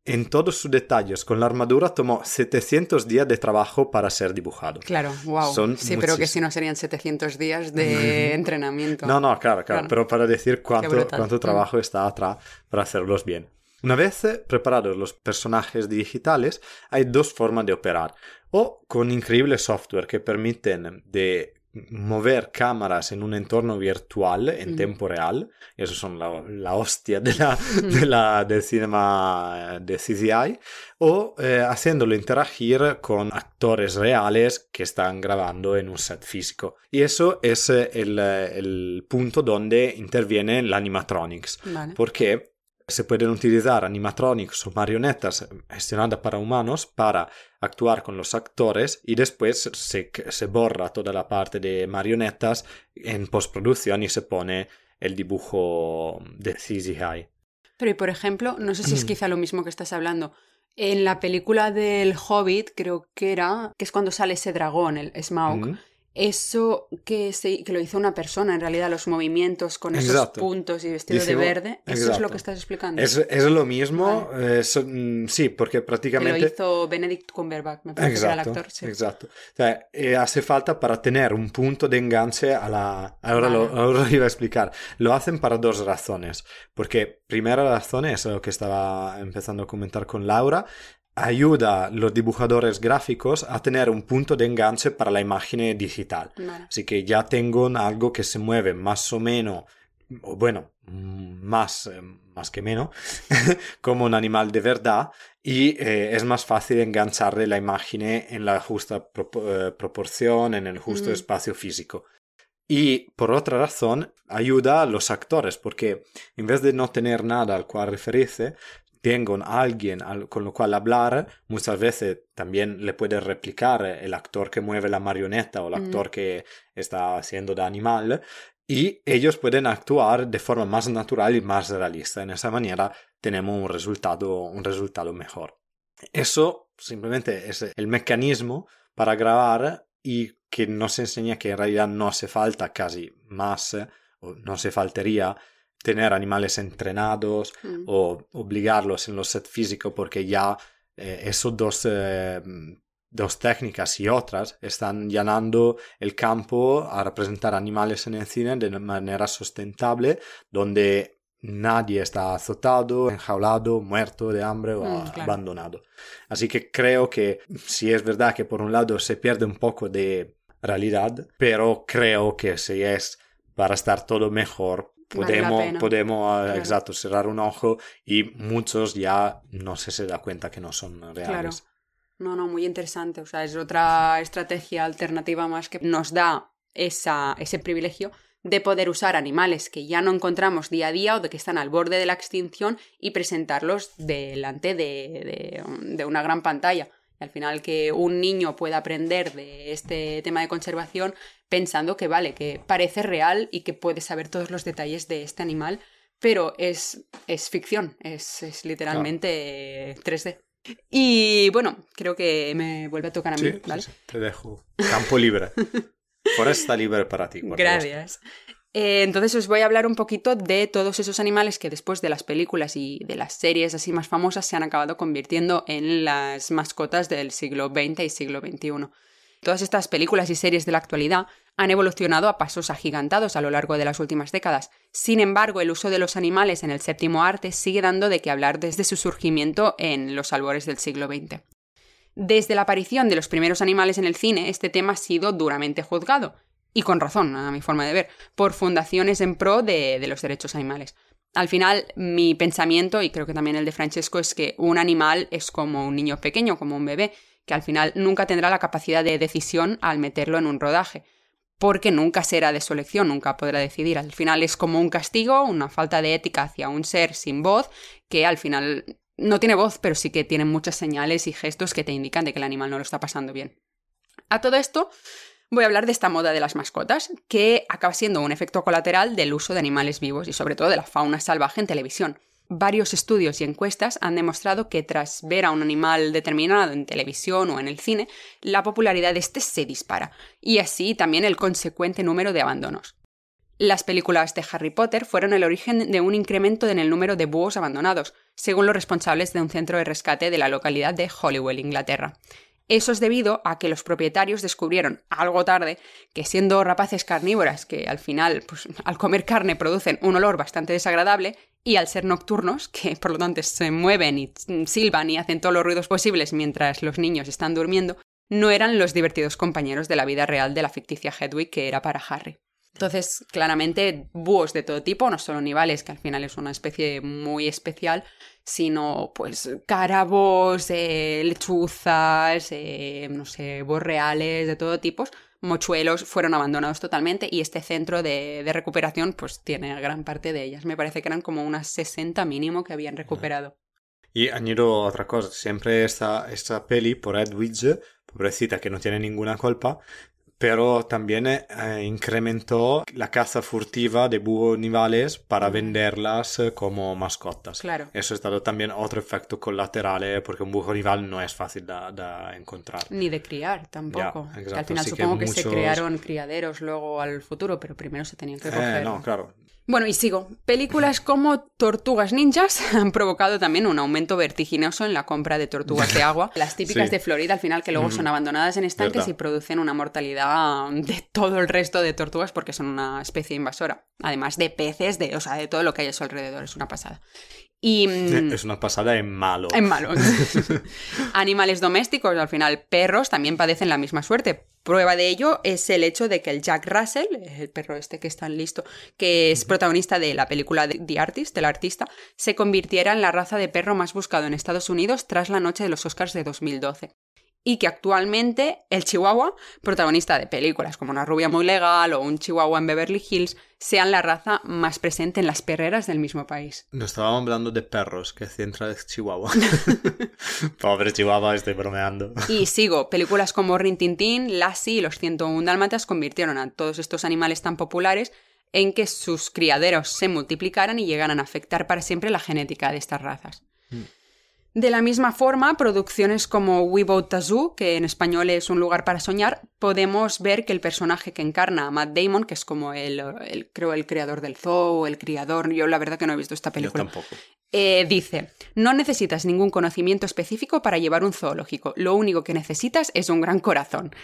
en todos sus detalles con la armadura tomó 700 días de trabajo para ser dibujado. Claro, wow. Son sí, pero que muchísimos. si no serían 700 días de entrenamiento. No, no, claro, claro, Claro. pero para decir cuánto, cuánto Mm. trabajo está atrás para hacerlos bien. Una vez eh, preparados los personajes digitales, hay dos formas de operar. O con increíble software que permiten de mover cámaras en un entorno virtual en Mm. tiempo real. Eso son la, la hostia de la, de la- del cinema eh, de CGI. O eh, haciéndolo interagir con actores reales que están grabando en un set físico. Y eso es eh, el, el punto donde interviene la animatronics. Vale. Porque se pueden utilizar animatronics o marionetas gestionadas para humanos para actuar con los actores y después se, se borra toda la parte de marionetas en postproducción y se pone el dibujo de CGI. Pero, y por ejemplo, no sé si es quizá lo mismo que estás hablando. En la película del Hobbit, creo que era, que es cuando sale ese dragón, el Smaug, Mm. Eso que, se, que lo hizo una persona, en realidad, los movimientos con esos Exacto. puntos y vestido Hicimos- de verde, eso es lo exacto. que estás explicando. Es, es lo mismo, eh, son- sí, porque que lo prácticamente... hizo Benedict Cumberbatch, me parece que era el Exacto, actor. sí. exacto. O sea, eh, hace falta para tener un punto de enganche a la... Ahora, lo, Vale. ahora lo iba a explicar. Lo hacen para dos razones. Porque primera razón es lo que estaba empezando a comentar con Laura. Ayuda a los dibujadores gráficos a tener un punto de enganche para la imagen digital. Vale. Así que ya tengo algo que se mueve más o menos, o bueno, mm, más, eh, más que menos, como un animal de verdad y eh, es más fácil engancharle la imagen en la justa propo- eh, proporción, en el justo Ujú. espacio físico. Y por otra razón, ayuda a los actores, porque en vez de no tener nada al cual referirse, tengan a alguien al- con lo cual hablar, muchas veces también le puede replicar el actor que mueve la marioneta o el Ujú. actor que está haciendo de animal, y ellos pueden actuar de forma más natural y más realista. En esa manera tenemos un resultado, un resultado mejor. Eso simplemente es el mecanismo para grabar y que nos enseña que en realidad no hace falta casi más, o no se faltaría tener animales entrenados Mm. o obligarlos en los set físicos porque ya eh, esos dos, eh, dos técnicas y otras están llenando el campo a representar animales en el cine de manera sustentable donde nadie está azotado, enjaulado, muerto de hambre o Mm, claro. abandonado. Así que creo que sí es verdad que por un lado se pierde un poco de realidad, pero creo que si es para estar todo mejor, podemos, podemos ah, Claro. exacto, cerrar un ojo y muchos ya no se se da cuenta que no son reales. Claro. No, no, muy interesante. O sea, es otra estrategia alternativa más que nos da esa, ese privilegio de poder usar animales que ya no encontramos día a día o de que están al borde de la extinción y presentarlos delante de, de- de una gran pantalla. Al final que un niño pueda aprender de este tema de conservación pensando que vale, que parece real y que puede saber todos los detalles de este animal, pero es, es ficción, es, es literalmente 3D. Y bueno, creo que me vuelve a tocar a mí, Sí, ¿vale? sí, te dejo campo libre. Foresta libre para ti. favor. Eh, entonces os voy a hablar un poquito de todos esos animales que después de las películas y de las series así más famosas se han acabado convirtiendo en las mascotas del siglo XX y siglo XXI. Todas estas películas y series de la actualidad han evolucionado a pasos agigantados a lo largo de las últimas décadas. Sin embargo, el uso de los animales en el séptimo arte sigue dando de qué hablar desde su surgimiento en los albores del siglo XX. Desde la aparición de los primeros animales en el cine, este tema ha sido duramente juzgado, y con razón, a mi forma de ver, por fundaciones en pro de, de los derechos animales. Al final, mi pensamiento, y creo que también el de Francesco, es que un animal es como un niño pequeño, como un bebé, que al final nunca tendrá la capacidad de decisión al meterlo en un rodaje, porque nunca será de su elección, nunca podrá decidir. Al final es como un castigo, una falta de ética hacia un ser sin voz, que al final no tiene voz, pero sí que tiene muchas señales y gestos que te indican de que el animal no lo está pasando bien. A todo esto, voy a hablar de esta moda de las mascotas, que acaba siendo un efecto colateral del uso de animales vivos y sobre todo de la fauna salvaje en televisión. Varios estudios y encuestas han demostrado que tras ver a un animal determinado en televisión o en el cine, la popularidad de este se dispara, y así también el consecuente número de abandonos. Las películas de Harry Potter fueron el origen de un incremento en el número de búhos abandonados, según los responsables de un centro de rescate de la localidad de Holywell, Inglaterra. Eso es debido a que los propietarios descubrieron algo tarde que siendo rapaces carnívoras, que al final, pues, al comer carne producen un olor bastante desagradable, y al ser nocturnos, que por lo tanto se mueven y silban y hacen todos los ruidos posibles mientras los niños están durmiendo, no eran los divertidos compañeros de la vida real de la ficticia Hedwig que era para Harry. Entonces, claramente, búhos de todo tipo, no solo nivales, que al final es una especie muy especial, sino pues carabos, eh, lechuzas, eh, no sé, borreales de todo tipo, mochuelos fueron abandonados totalmente y este centro de, de, recuperación pues tiene gran parte de ellas. Me parece que eran como unas 60 mínimo que habían recuperado. Y añado otra cosa, siempre esta, esta peli por Edwidge, pobrecita que no tiene ninguna culpa, pero también eh, incrementó la caza furtiva de búhos nivales para venderlas eh, como mascotas. Claro. Eso ha estado también otro efecto colateral, eh, porque un búho nival no es fácil de, de encontrar. Ni de criar tampoco. Ya, al final Así supongo que, muchos... se crearon criaderos luego al futuro, pero primero se tenían que coger. Eh, no, claro. Bueno, y sigo. Películas como Tortugas Ninjas han provocado también un aumento vertiginoso en la compra de tortugas de agua. Las típicas Sí. de Florida, al final, que luego Mm. son abandonadas en estanques y producen una mortalidad de todo el resto de tortugas porque son una especie invasora. Además de peces, de, o sea, de todo lo que hay a su alrededor. Es una pasada. Y. mm, Es una pasada en malo. en malo. Animales domésticos, al final perros, también padecen la misma suerte. Prueba de ello es el hecho de que el Jack Russell, el perro este que es tan listo, que es protagonista de la película de The Artist, el artista, se convirtiera en la raza de perro más buscado en Estados Unidos tras la noche de los Oscars de 2012 y que actualmente el chihuahua, protagonista de películas como Una rubia muy legal o un chihuahua en Beverly Hills, sean la raza más presente en las perreras del mismo país. No estábamos hablando de perros, que centra de Chihuahua. Pobre Chihuahua, estoy bromeando. Y sigo, películas como Rin Tin Tin, Lassie y los 101 dálmatas convirtieron a todos estos animales tan populares en que sus criaderos se multiplicaran y llegaran a afectar para siempre la genética de estas razas. De la misma forma, producciones como We Boat Zoo, que en español es Un lugar para soñar, podemos ver que el personaje que encarna a Matt Damon, que es como el, el creo el creador del zoo, el criador, yo la verdad que no he visto esta Yo película, tampoco. eh, dice, no necesitas ningún conocimiento específico para llevar un zoológico, lo único que necesitas es un gran corazón.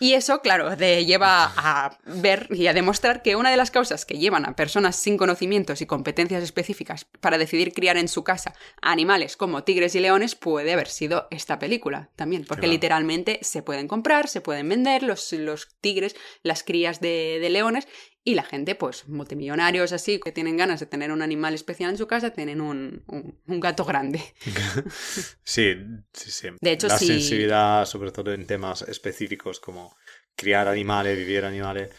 Y eso, claro, te lleva a ver y a demostrar que una de las causas que llevan a personas sin conocimientos y competencias específicas para decidir criar en su casa animales como tigres y leones puede haber sido esta película también, porque Claro. literalmente se pueden comprar, se pueden vender los, los tigres, las crías de, de leones y la gente, pues multimillonarios así, que tienen ganas de tener un animal especial en su casa, tienen un, un- un gato grande. Sí, sí, sí. De hecho, la sí. sensibilidad, sobre todo en temas específicos como criar animales, vivir animales.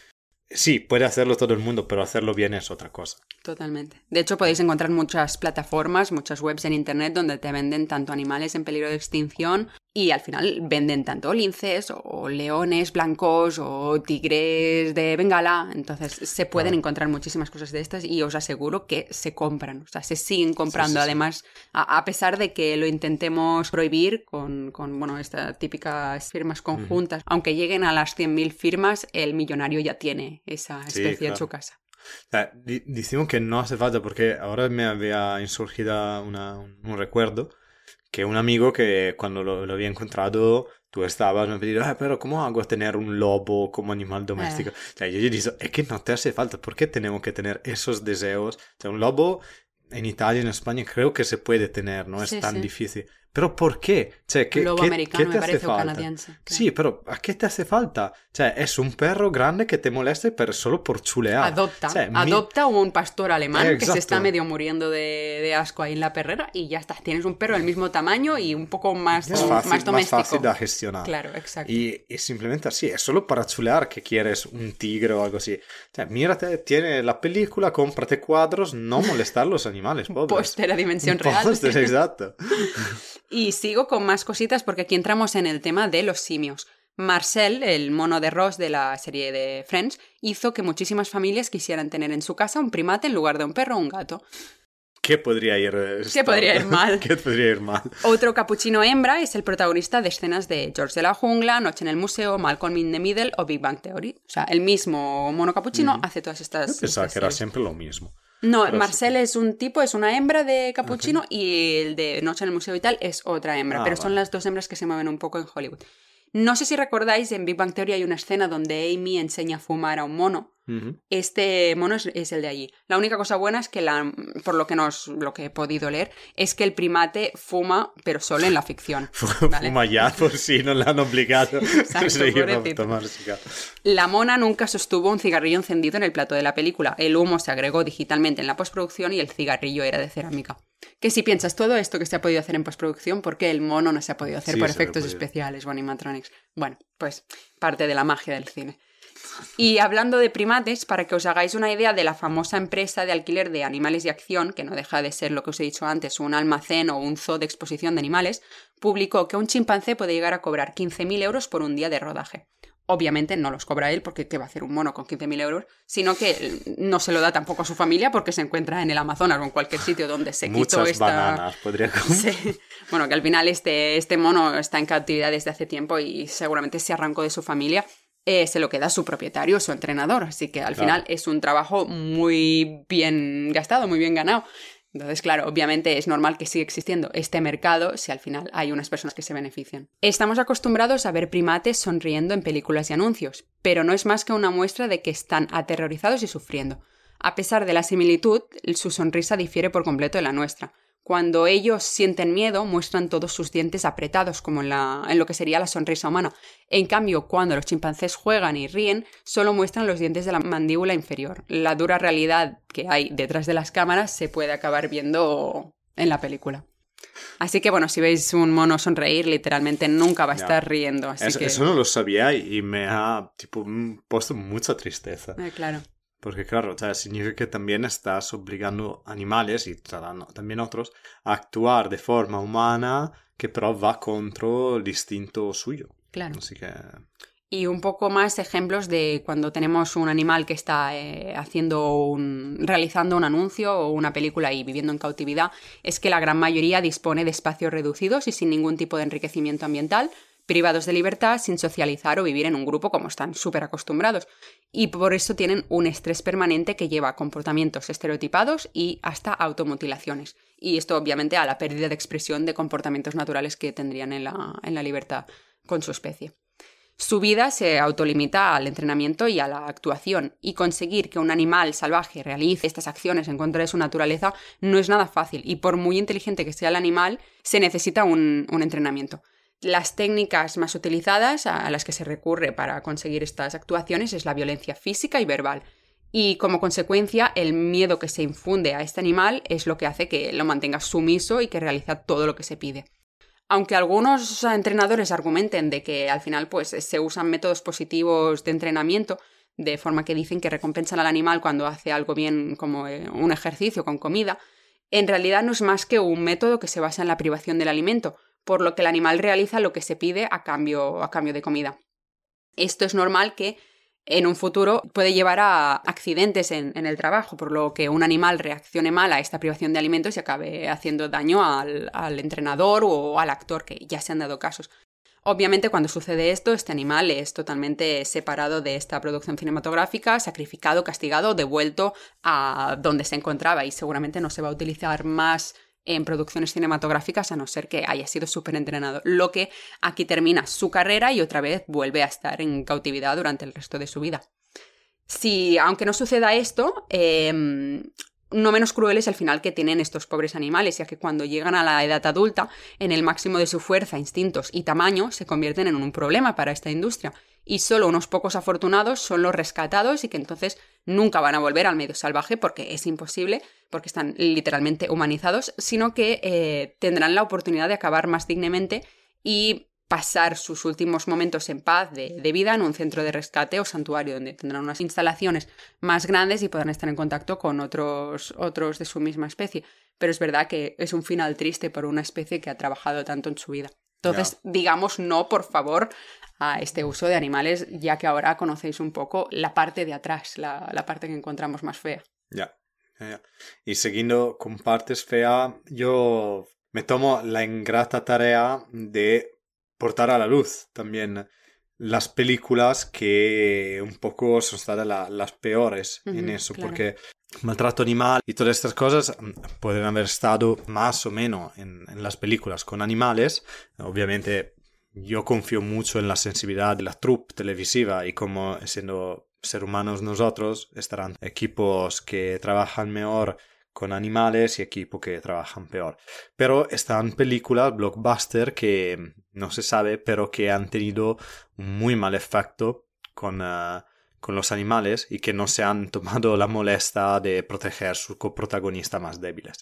Sí, puede hacerlo todo el mundo, pero hacerlo bien es otra cosa. Totalmente. De hecho, podéis encontrar muchas plataformas, muchas webs en internet donde te venden tanto animales en peligro de extinción y al final venden tanto linces o leones blancos o tigres de Bengala. Entonces se pueden encontrar muchísimas cosas de estas y os aseguro que se compran. O sea, se siguen comprando. Además, a, pesar de que lo intentemos prohibir con, con bueno, estas típicas firmas conjuntas, aunque lleguen a las 100.000 firmas, el millonario ya tiene esa especie en su casa. decimos que no hace falta porque ahora me había insurgido un recuerdo que un amigo que cuando lo, había encontrado tú estabas me pedido, ah, pero ¿cómo hago tener un lobo como animal doméstico? O sea, yo le dije, es que no te hace falta, ¿por qué tenemos que tener esos deseos? O sea, un lobo en Italia, en España, creo que se puede tener, no es tan difícil. Pero ¿por qué? Cioè, ¿qué, Lobo americano, te hace falta? canadiense. Sí, pero ¿a qué te hace falta? Cioè, es un perro grande que te moleste pero solo por chulear. Adopta. Adopta un pastor alemán que se está medio muriendo de, de, asco ahí en la perrera y ya está. Tienes un perro del mismo tamaño y un poco más, es fácil, más doméstico. Más fácil de gestionar. Claro, exacto. Y, y, simplemente así, es solo para chulear que quieres un tigre o algo así. Cioè, mírate, tiene la película, cómprate cuadros, no molestar los animales, pobres. Póster a dimensión real. Póster, exacto. y sigo con más cositas porque aquí entramos en el tema de los simios. Marcel, el mono de Ross de la serie de Friends, hizo que muchísimas familias quisieran tener en su casa un primate en lugar de un perro o un gato. ¿Qué podría ir, ¿Qué podría ir mal? ¿Qué podría ir mal? Otro capuchino hembra es el protagonista de escenas de George de la Jungla, Noche en el Museo, Malcolm in the Middle o Big Bang Theory. O sea, el mismo mono capuchino hace todas estas. Yo pensaba que era siempre lo mismo. No, Marcel es un tipo, es una hembra de capuchino y el de Noche en el Museo y tal es otra hembra, ah, pero son las dos hembras que se mueven un poco en Hollywood. No sé si recordáis, en Big Bang Theory hay una escena donde Amy enseña a fumar a un mono. Este mono es, el de allí. La única cosa buena es que, la, por lo que, nos, lo que he podido leer, es que el primate fuma, pero solo en la ficción. Fuma ya, por si no le han obligado La mona nunca sostuvo un cigarrillo encendido en el plato de la película. El humo se agregó digitalmente en la postproducción y el cigarrillo era de cerámica. Que si piensas todo esto que se ha podido hacer en postproducción, ¿por qué el mono no se ha podido hacer por efectos especiales o animatronics? Bueno, pues parte de la magia del cine. Y hablando de primates, para que os hagáis una idea de la famosa empresa de alquiler de animales de acción, que no deja de ser lo que os he dicho antes, un almacén o un zoo de exposición de animales, publicó que un chimpancé puede llegar a cobrar 15.000 euros por un día de rodaje. Obviamente no los cobra él porque ¿qué va a hacer un mono con 15.000 euros? Sino que no se lo da tampoco a su familia porque se encuentra en el Amazonas o en cualquier sitio donde se quitó esta... bananas podría comer. Bueno, que al final este, este mono está en cautividad desde hace tiempo y seguramente se arrancó de su familia eh, se lo queda su propietario, su entrenador. Así que al final es un trabajo muy bien gastado, muy bien ganado. Entonces, claro, obviamente es normal que siga existiendo este mercado si al final hay unas personas que se benefician. Estamos acostumbrados a ver primates sonriendo en películas y anuncios, pero no es más que una muestra de que están aterrorizados y sufriendo. A pesar de la similitud, su sonrisa difiere por completo de la nuestra. Cuando ellos sienten miedo, muestran todos sus dientes apretados, como en, la, en, lo que sería la sonrisa humana. En cambio, cuando los chimpancés juegan y ríen, solo muestran los dientes de la mandíbula inferior. La dura realidad que hay detrás de las cámaras se puede acabar viendo en la película. Así que bueno, si veis un mono sonreír, literalmente nunca va a estar riendo. Eso no lo sabía y me ha tipo, puesto mucha tristeza. Eh, claro. Porque claro, significa que también estás obligando animales y también otros a actuar de forma humana que pero va contra el instinto suyo. Claro. Así que... Y un poco más ejemplos de cuando tenemos un animal que está eh, haciendo un, realizando un anuncio o una película y viviendo en cautividad, es que la gran mayoría dispone de espacios reducidos y sin ningún tipo de enriquecimiento ambiental, privados de libertad, sin socializar o vivir en un grupo como están súper acostumbrados. Y por eso tienen un estrés permanente que lleva a comportamientos estereotipados y hasta automutilaciones. Y esto obviamente a la pérdida de expresión de comportamientos naturales que tendrían en la, en la libertad con su especie. Su vida se autolimita al entrenamiento y a la actuación, y conseguir que un animal salvaje realice estas acciones en contra de su naturaleza no es nada fácil, y por muy inteligente que sea el animal, se necesita un entrenamiento. Las técnicas más utilizadas a las que se recurre para conseguir estas actuaciones es la violencia física y verbal. Y como consecuencia, el miedo que se infunde a este animal es lo que hace que lo mantenga sumiso y que realiza todo lo que se pide. Aunque algunos entrenadores argumenten de que al final pues, se usan métodos positivos de entrenamiento, de forma que dicen que recompensan al animal cuando hace algo bien como eh, un ejercicio con comida, en realidad no es más que un método que se basa en la privación del alimento, por lo que el animal realiza lo que se pide a cambio, a cambio de comida. Esto es normal que en un futuro puede llevar a accidentes en, el trabajo, por lo que un animal reaccione mal a esta privación de alimentos y acabe haciendo daño al, al entrenador o al actor, que ya se han dado casos. Obviamente cuando sucede esto, este animal es totalmente separado de esta producción cinematográfica, sacrificado, castigado, devuelto a donde se encontraba y seguramente no se va a utilizar más en producciones cinematográficas a no ser que haya sido súper entrenado. Lo que aquí termina su carrera y otra vez vuelve a estar en cautividad durante el resto de su vida. Si, aunque no suceda esto, em, no menos cruel es el final que tienen estos pobres animales, ya que cuando llegan a la edad adulta, en el máximo de su fuerza, instintos y tamaño, se convierten en un problema para esta industria. Y solo unos pocos afortunados son los rescatados y que entonces nunca van a volver al medio salvaje porque es imposible, porque están literalmente humanizados, sino que eh, tendrán la oportunidad de acabar más dignamente y pasar sus últimos momentos en paz de, vida en un centro de rescate o santuario donde tendrán unas instalaciones más grandes y podrán estar en contacto con otros, otros de su misma especie. Pero es verdad que es un final triste por una especie que ha trabajado tanto en su vida. Entonces, digamos no, por favor, a este uso de animales, ya que ahora conocéis un poco la parte de atrás, la, la parte que encontramos más fea. Ya. Y siguiendo con partes feas, yo me tomo la ingrata tarea de portar a la luz también las películas que un poco son estas las peores en eso, porque maltrato animal y todas estas cosas mm, pueden haber estado más o menos en, las películas con animales. Obviamente yo confío mucho en la sensibilidad de la troupe televisiva y como siendo ser humanos nosotros estarán equipos que trabajan mejor con animales y equipos que trabajan peor. Pero están películas blockbuster que no se sabe, pero que han tenido muy mal efecto con, eh, con los animales y que no se han tomado la molestia de proteger sus coprotagonistas más débiles.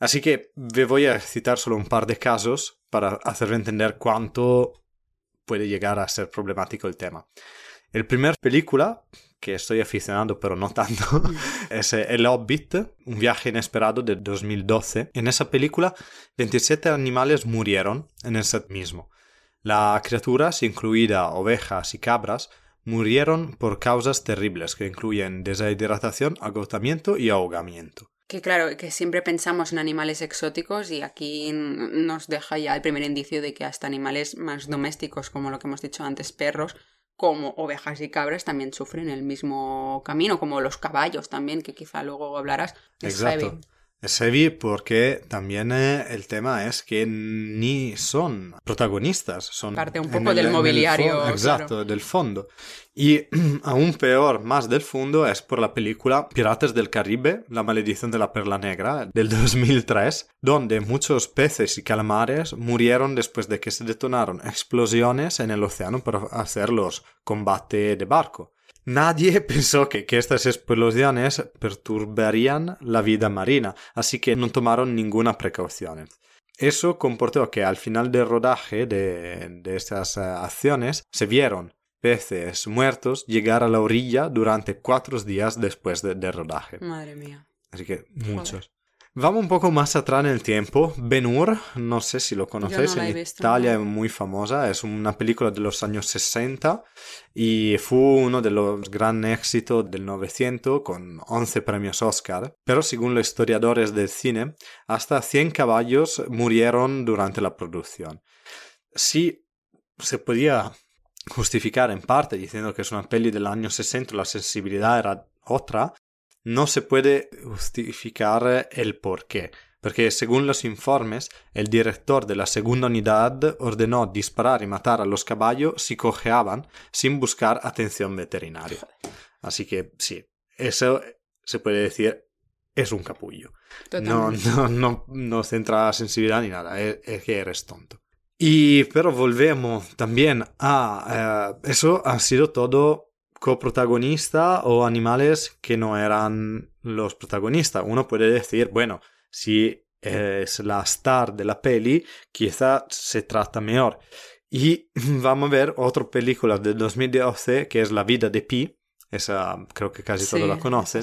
Así que me voy a citar solo un par de casos para hacer entender cuánto puede llegar a ser problemático el tema. El primer película que estoy aficionado, pero no tanto, es eh, El Hobbit, un viaje inesperado de 2012. En esa película, 27 animales murieron en el set mismo. Las criaturas, incluidas ovejas y cabras, murieron por causas terribles que incluyen deshidratación, agotamiento y ahogamiento. Que claro, que siempre pensamos en animales exóticos y aquí nos deja ya el primer indicio de que hasta animales más domésticos, como lo que hemos dicho antes, perros, como ovejas y cabras también sufren el mismo camino, como los caballos también, que quizá luego hablarás. Exacto. Es heavy porque también eh, el tema es que ni son protagonistas, son parte un poco del mobiliario. exacto, del fondo. Y aún peor, más del fondo, es por la película Piratas del Caribe, La maledición de la perla negra, del 2003, donde muchos peces y calamares murieron después de que se detonaron explosiones en el océano para hacer los combates de barco. Nadie pensó que, estas explosiones perturbarían la vida marina, así que no tomaron ninguna precaución. Eso comportó que al final del rodaje de, estas eh, acciones se vieron peces muertos llegar a la orilla durante cuatro días después del rodaje. Madre mía. Así que muchos. Vamos un poco más atrás en el tiempo. Ben Hur, no sé si lo conocéis, en Italia es muy famosa, es una película de los años 60 y fue uno de los grandes éxitos del 900 con 11 premios Oscar. Pero según los historiadores del cine, hasta 100 caballos murieron durante la producción. Sí, se podía justificar en parte diciendo que es una peli del año 60, la sensibilidad era otra, no se puede justificar el por qué, porque según los informes, el director de la segunda unidad ordenó disparar y matar a los caballos si cojeaban sin buscar atención veterinaria. Así que sí, eso se puede decir es un capullo. No, no, no, no centra sensibilidad ni nada, es, que eres tonto. Y pero volvemos también a eh, eso ha sido todo coprotagonista o animales que no eran los protagonistas. Uno puede decir, bueno, si es la star de la peli, quizá se trata mejor. Y vamos a ver otra película de 2012 que es La vida de Pi. Esa creo que casi todos la conocen.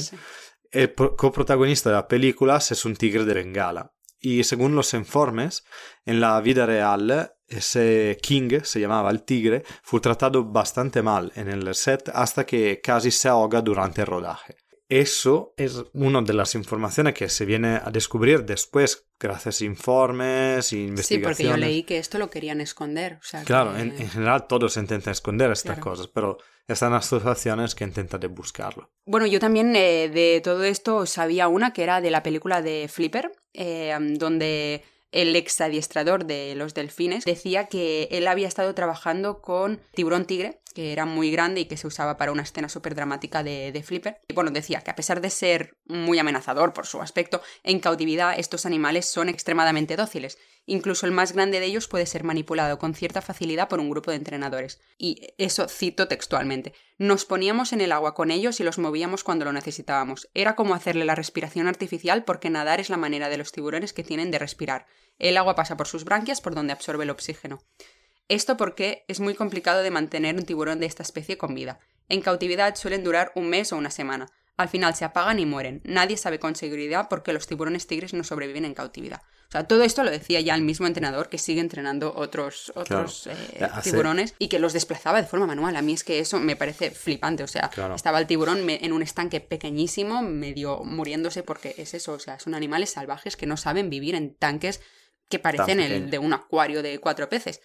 El coprotagonista de la película es un tigre de Bengala. Y según los informes, en la vida real, ese King, se llamaba el tigre, fue tratado bastante mal en el set hasta que casi se ahoga durante el rodaje. Eso es una de las informaciones que se viene a descubrir después, gracias a informes investigaciones. Sí, porque yo leí que esto lo querían esconder. claro, en, general todos intentan esconder estas cosas, pero están las situaciones que intentan buscarlo. Bueno, yo también eh, de todo esto sabía una que era de la película de Flipper, eh, donde el ex adiestrador de los delfines, decía que él había estado trabajando con tiburón tigre, que era muy grande y que se usaba para una escena súper dramática de, de, Flipper. Y bueno, decía que a pesar de ser muy amenazador por su aspecto, en cautividad estos animales son extremadamente dóciles. Incluso el más grande de ellos puede ser manipulado con cierta facilidad por un grupo de entrenadores. Y eso cito textualmente. Nos poníamos en el agua con ellos y los movíamos cuando lo necesitábamos. Era como hacerle la respiración artificial porque nadar es la manera de los tiburones que tienen de respirar. El agua pasa por sus branquias por donde absorbe el oxígeno. Esto porque es muy complicado de mantener un tiburón de esta especie con vida. En cautividad suelen durar un mes o una semana. Al final se apagan y mueren. Nadie sabe con seguridad por qué los tiburones tigres no sobreviven en cautividad. O sea, todo esto lo decía ya el mismo entrenador que sigue entrenando otros, otros eh, tiburones y que los desplazaba de forma manual. A mí es que eso me parece flipante. O sea, estaba el tiburón en un estanque pequeñísimo, medio muriéndose porque es eso. O sea, son animales salvajes que no saben vivir en tanques que parecen el de un acuario de cuatro peces.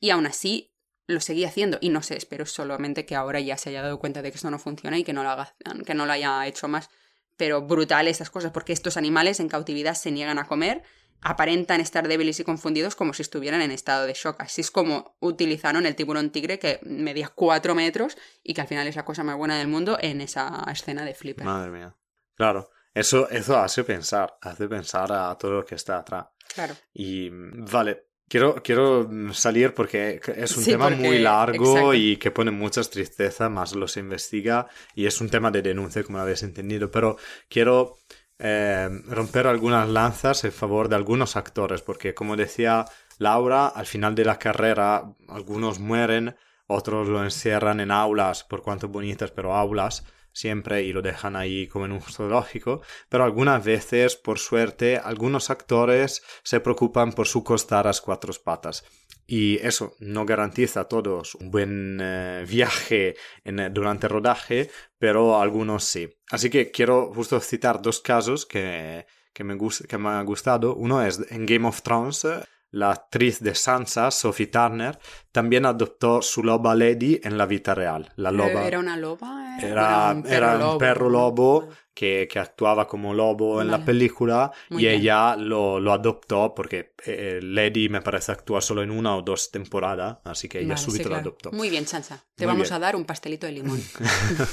Y aún así lo seguía haciendo. Y no sé, espero solamente que ahora ya se haya dado cuenta de que esto no funciona y que no lo, haga, que no lo haya hecho más. Pero brutal estas cosas, porque estos animales en cautividad se niegan a comer, aparentan estar débiles y confundidos como si estuvieran en estado de shock. Así es como utilizaron el tiburón tigre que medía cuatro metros y que al final es la cosa más buena del mundo en esa escena de Flipper. Madre mía. Claro, eso, eso hace pensar, hace pensar a todo lo que está atrás. Claro. Y vale, Quiero, quiero salir porque es un tema muy largo y que pone muchas tristezas, más los investiga y es un tema de denuncia, como lo habéis entendido, pero quiero eh, romper algunas lanzas en favor de algunos actores, porque como decía Laura, al final de la carrera algunos mueren, otros lo encierran en aulas, por cuanto bonitas, pero aulas, siempre y lo dejan ahí como en un zoológico, pero algunas veces, por suerte, algunos actores se preocupan por su costar a cuatro patas. Y eso no garantiza a todos un buen eh, viaje en, durante el rodaje, pero algunos sí. Así que quiero justo citar dos casos que, que, me, que me han gustado. Uno es en Game of Thrones la actriz de Sansa, Sophie Turner, también adoptó su loba Lady en la vida real. La loba, ¿Era una loba? Era, un perro, lobo, que, actuaba como lobo en la película y ella lo, lo, adoptó porque eh, Lady me parece actúa solo en una o dos temporadas, así que ella súbito lo adoptó. Muy bien, Sansa. Te vamos a dar un pastelito de limón.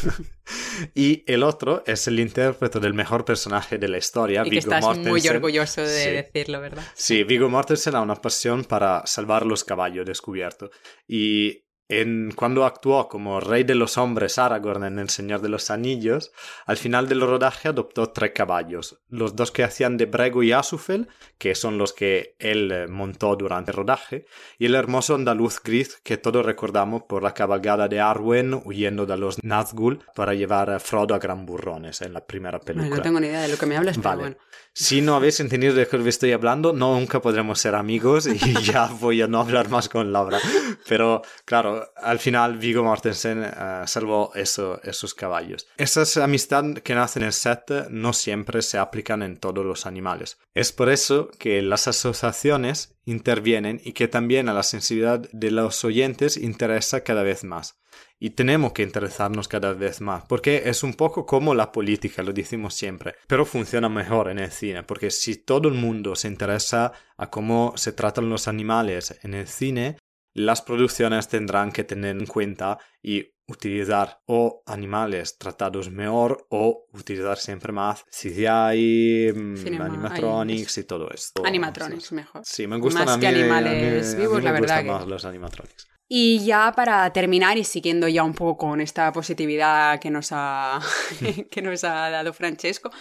y el otro es el intérprete del mejor personaje de la historia, y Viggo que estás muy orgulloso de decirlo, ¿verdad? Sí, Viggo Mortensen ha una pasión para salvar los caballos descubierto y en, cuando actuó como rey de los hombres Aragorn en El Señor de los Anillos, al final del rodaje adoptó tres caballos, los dos que hacían de Brego y Asufel, que son los que él eh, montó durante el rodaje, y el hermoso andaluz gris que todos recordamos por la cabalgada de Arwen huyendo de los Nazgûl para llevar a Frodo a Gran Burrones en la primera película. No, tengo ni idea de lo que me hablas, vale. pero bueno. Si no habéis entendido de qué estoy hablando, nunca podremos ser amigos y ya voy a no hablar más con Laura. Pero claro, al final Vigo Mortensen uh, salvó eso, esos caballos. Esas amistades que nacen en el set no siempre se aplican en todos los animales. Es por eso que las asociaciones intervienen y que también a la sensibilidad de los oyentes interesa cada vez más y tenemos que interesarnos cada vez más, porque es un poco como la política, lo decimos siempre, pero funciona mejor en el cine, porque si todo el mundo se interesa a cómo se tratan los animales en el cine, las producciones tendrán que tener en cuenta y utilizar o animales tratados mejor o utilizar siempre más CGI, mm, animatronics y todo esto. Animatronics mejor. Sí, me gustan más que animales vivos, la verdad. Más los animatronics. Y ya para terminar y siguiendo ya un poco con esta positividad que nos ha, que nos ha dado Francesco,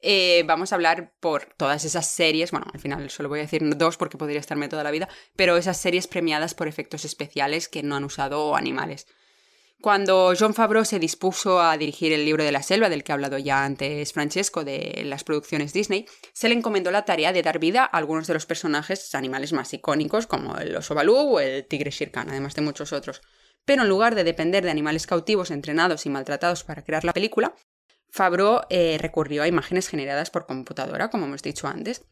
eh, vamos a hablar por todas esas series, bueno, al final solo voy a decir dos porque podría estarme toda la vida, pero esas series premiadas por efectos especiales que no han usado animales. Cuando John Favreau se dispuso a dirigir el libro de la selva, del que ha hablado ya antes Francesco, de las producciones Disney, se le encomendó la tarea de dar vida a algunos de los personajes animales más icónicos, como el oso balú o el tigre Shirkan, además de muchos otros. Pero en lugar de depender de animales cautivos entrenados y maltratados para crear la película, Favreau eh, recurrió a imágenes generadas por computadora, como hemos dicho antes,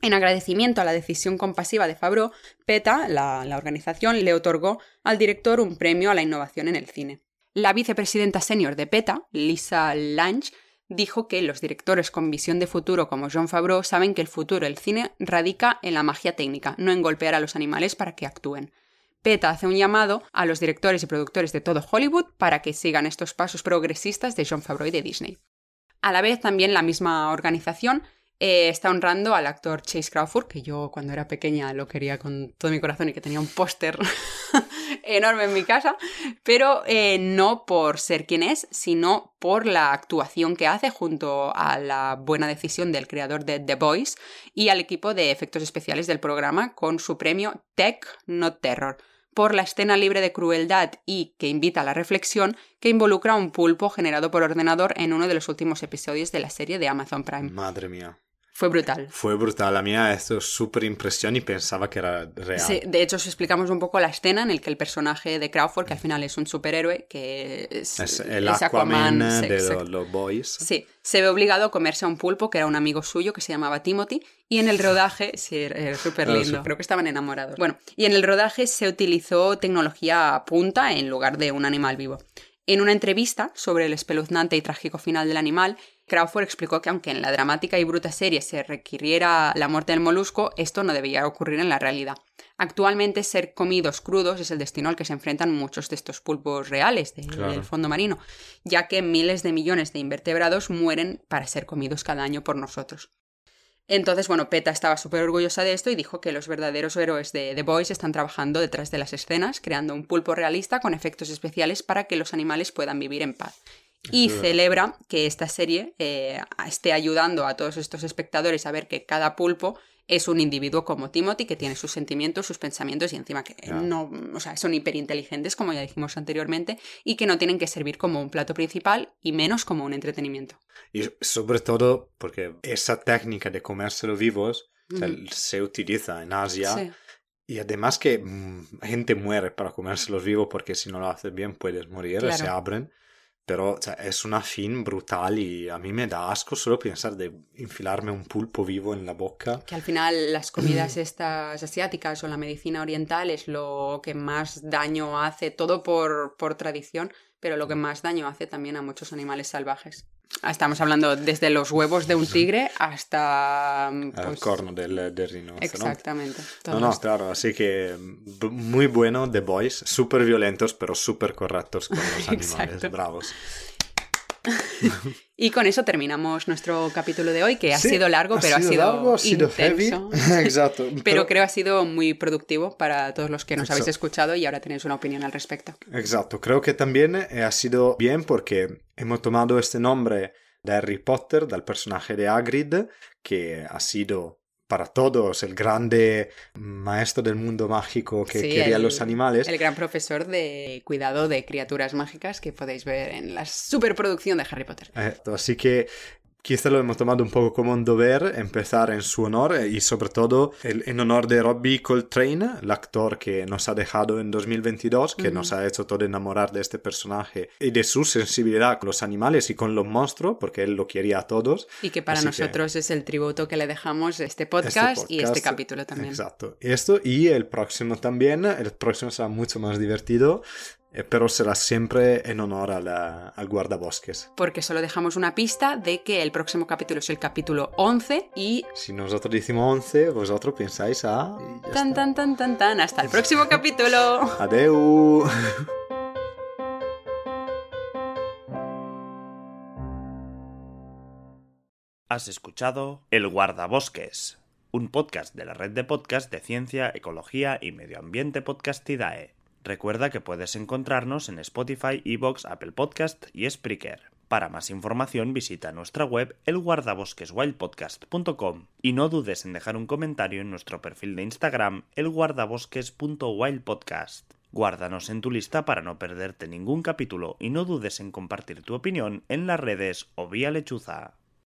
en agradecimiento a la decisión compasiva de Favreau, PETA, la, organización, le otorgó al director un premio a la innovación en el cine. La vicepresidenta senior de PETA, Lisa Lange, dijo que los directores con visión de futuro como John Favreau saben que el futuro del cine radica en la magia técnica, no en golpear a los animales para que actúen. PETA hace un llamado a los directores y productores de todo Hollywood para que sigan estos pasos progresistas de John Favreau y de Disney. A la vez, también la misma organización eh, está honrando al actor Chase Crawford, que yo cuando era pequeña lo quería con todo mi corazón y que tenía un póster enorme en mi casa, pero eh, no por ser quien es, sino por la actuación que hace junto a la buena decisión del creador de The Voice y al equipo de efectos especiales del programa con su premio Tech Not Terror por la escena libre de crueldad y que invita a la reflexión que involucra a un pulpo generado por ordenador en uno de los últimos episodios de la serie de Amazon Prime. Madre mía. Fue brutal. Fue brutal. A mí esto súper impresión y pensaba que era real. Sí, de hecho, os explicamos un poco la escena en la que el personaje de Crawford, que al final es un superhéroe, que es, el Aquaman, de los, boys. Sí, se ve obligado a comerse a un pulpo que era un amigo suyo que se llamaba Timothy. Y en el rodaje, sí, era súper lindo. Creo que estaban enamorados. Bueno, y en el rodaje se utilizó tecnología punta en lugar de un animal vivo. En una entrevista sobre el espeluznante y trágico final del animal, Crawford explicó que aunque en la dramática y bruta serie se requiriera la muerte del molusco, esto no debía ocurrir en la realidad. Actualmente ser comidos crudos es el destino al que se enfrentan muchos de estos pulpos reales del fondo marino, ya que miles de millones de invertebrados mueren para ser comidos cada año por nosotros. Entonces, bueno, PETA estaba súper orgullosa de esto y dijo que los verdaderos héroes de The Boys están trabajando detrás de las escenas, creando un pulpo realista con efectos especiales para que los animales puedan vivir en paz. Y celebra que esta serie eh, esté ayudando a todos estos espectadores a ver que cada pulpo es un individuo como Timothy que tiene sus sentimientos, sus pensamientos y encima que no, o sea, son hiperinteligentes, como ya dijimos anteriormente, y que no tienen que servir como un plato principal y menos como un entretenimiento. Y sobre todo porque esa técnica de comérselo vivos se utiliza en Asia. Y además que mm, gente muere para comérselos vivos porque si no lo haces bien puedes morir, se abren. Pero es una fin brutal y a mí me da asco solo pensar de infilarme un pulpo vivo en la boca. Que al final las comidas estas asiáticas o la medicina oriental es lo que más daño hace, todo por, por tradición, pero lo que más daño hace también a muchos animales salvajes. Estamos hablando desde los huevos de un tigre hasta... El pues, corno del, del rinoceronte. Exactamente. No, no, claro, así que muy bueno The Boys, súper violentos pero súper correctos con los animales, bravos. y con eso terminamos nuestro capítulo de hoy, que ha sido largo, pero ha sido, largo, ha sido intenso. Exacto. pero, creo ha sido muy productivo para todos los que nos habéis escuchado y ahora tenéis una opinión al respecto. Exacto. Creo que también eh, ha sido bien porque hemos tomado este nombre de Harry Potter, del personaje de Hagrid, que ha sido para todos, el grande maestro del mundo mágico que quería los animales. El gran profesor de cuidado de criaturas mágicas que podéis ver en la superproducción de Harry Potter. así que Quizá lo hemos tomado un poco como un deber empezar en su honor eh, y sobre todo en honor de Robbie Coltrane, el actor que nos ha dejado en 2022, que nos ha hecho todo enamorar de este personaje y de su sensibilidad con los animales y con los monstruos, porque él lo quería a todos. Y que para nosotros es el tributo que le dejamos este podcast, este y este capítulo también. Exacto. Esto y el próximo también, el próximo será mucho más divertido pero será siempre en honor al guardabosques. Porque solo dejamos una pista de que el próximo capítulo es el capítulo 11 y... Si nosotros decimos 11, vosotros pensáis a... Tan, tan, tan, tan, tan. Hasta el próximo capítulo. Adeu. Has escuchado El Guardabosques, un podcast de la red de podcast de ciencia, ecología y medio ambiente Podcastidae. Recuerda que puedes encontrarnos en Spotify, Evox, Apple Podcast y Spreaker. Para más información visita nuestra web elguardabosqueswildpodcast.com y no dudes en dejar un comentario en nuestro perfil de Instagram elguardabosques.wildpodcast. Guárdanos en tu lista para no perderte ningún capítulo y no dudes en compartir tu opinión en las redes o vía lechuza.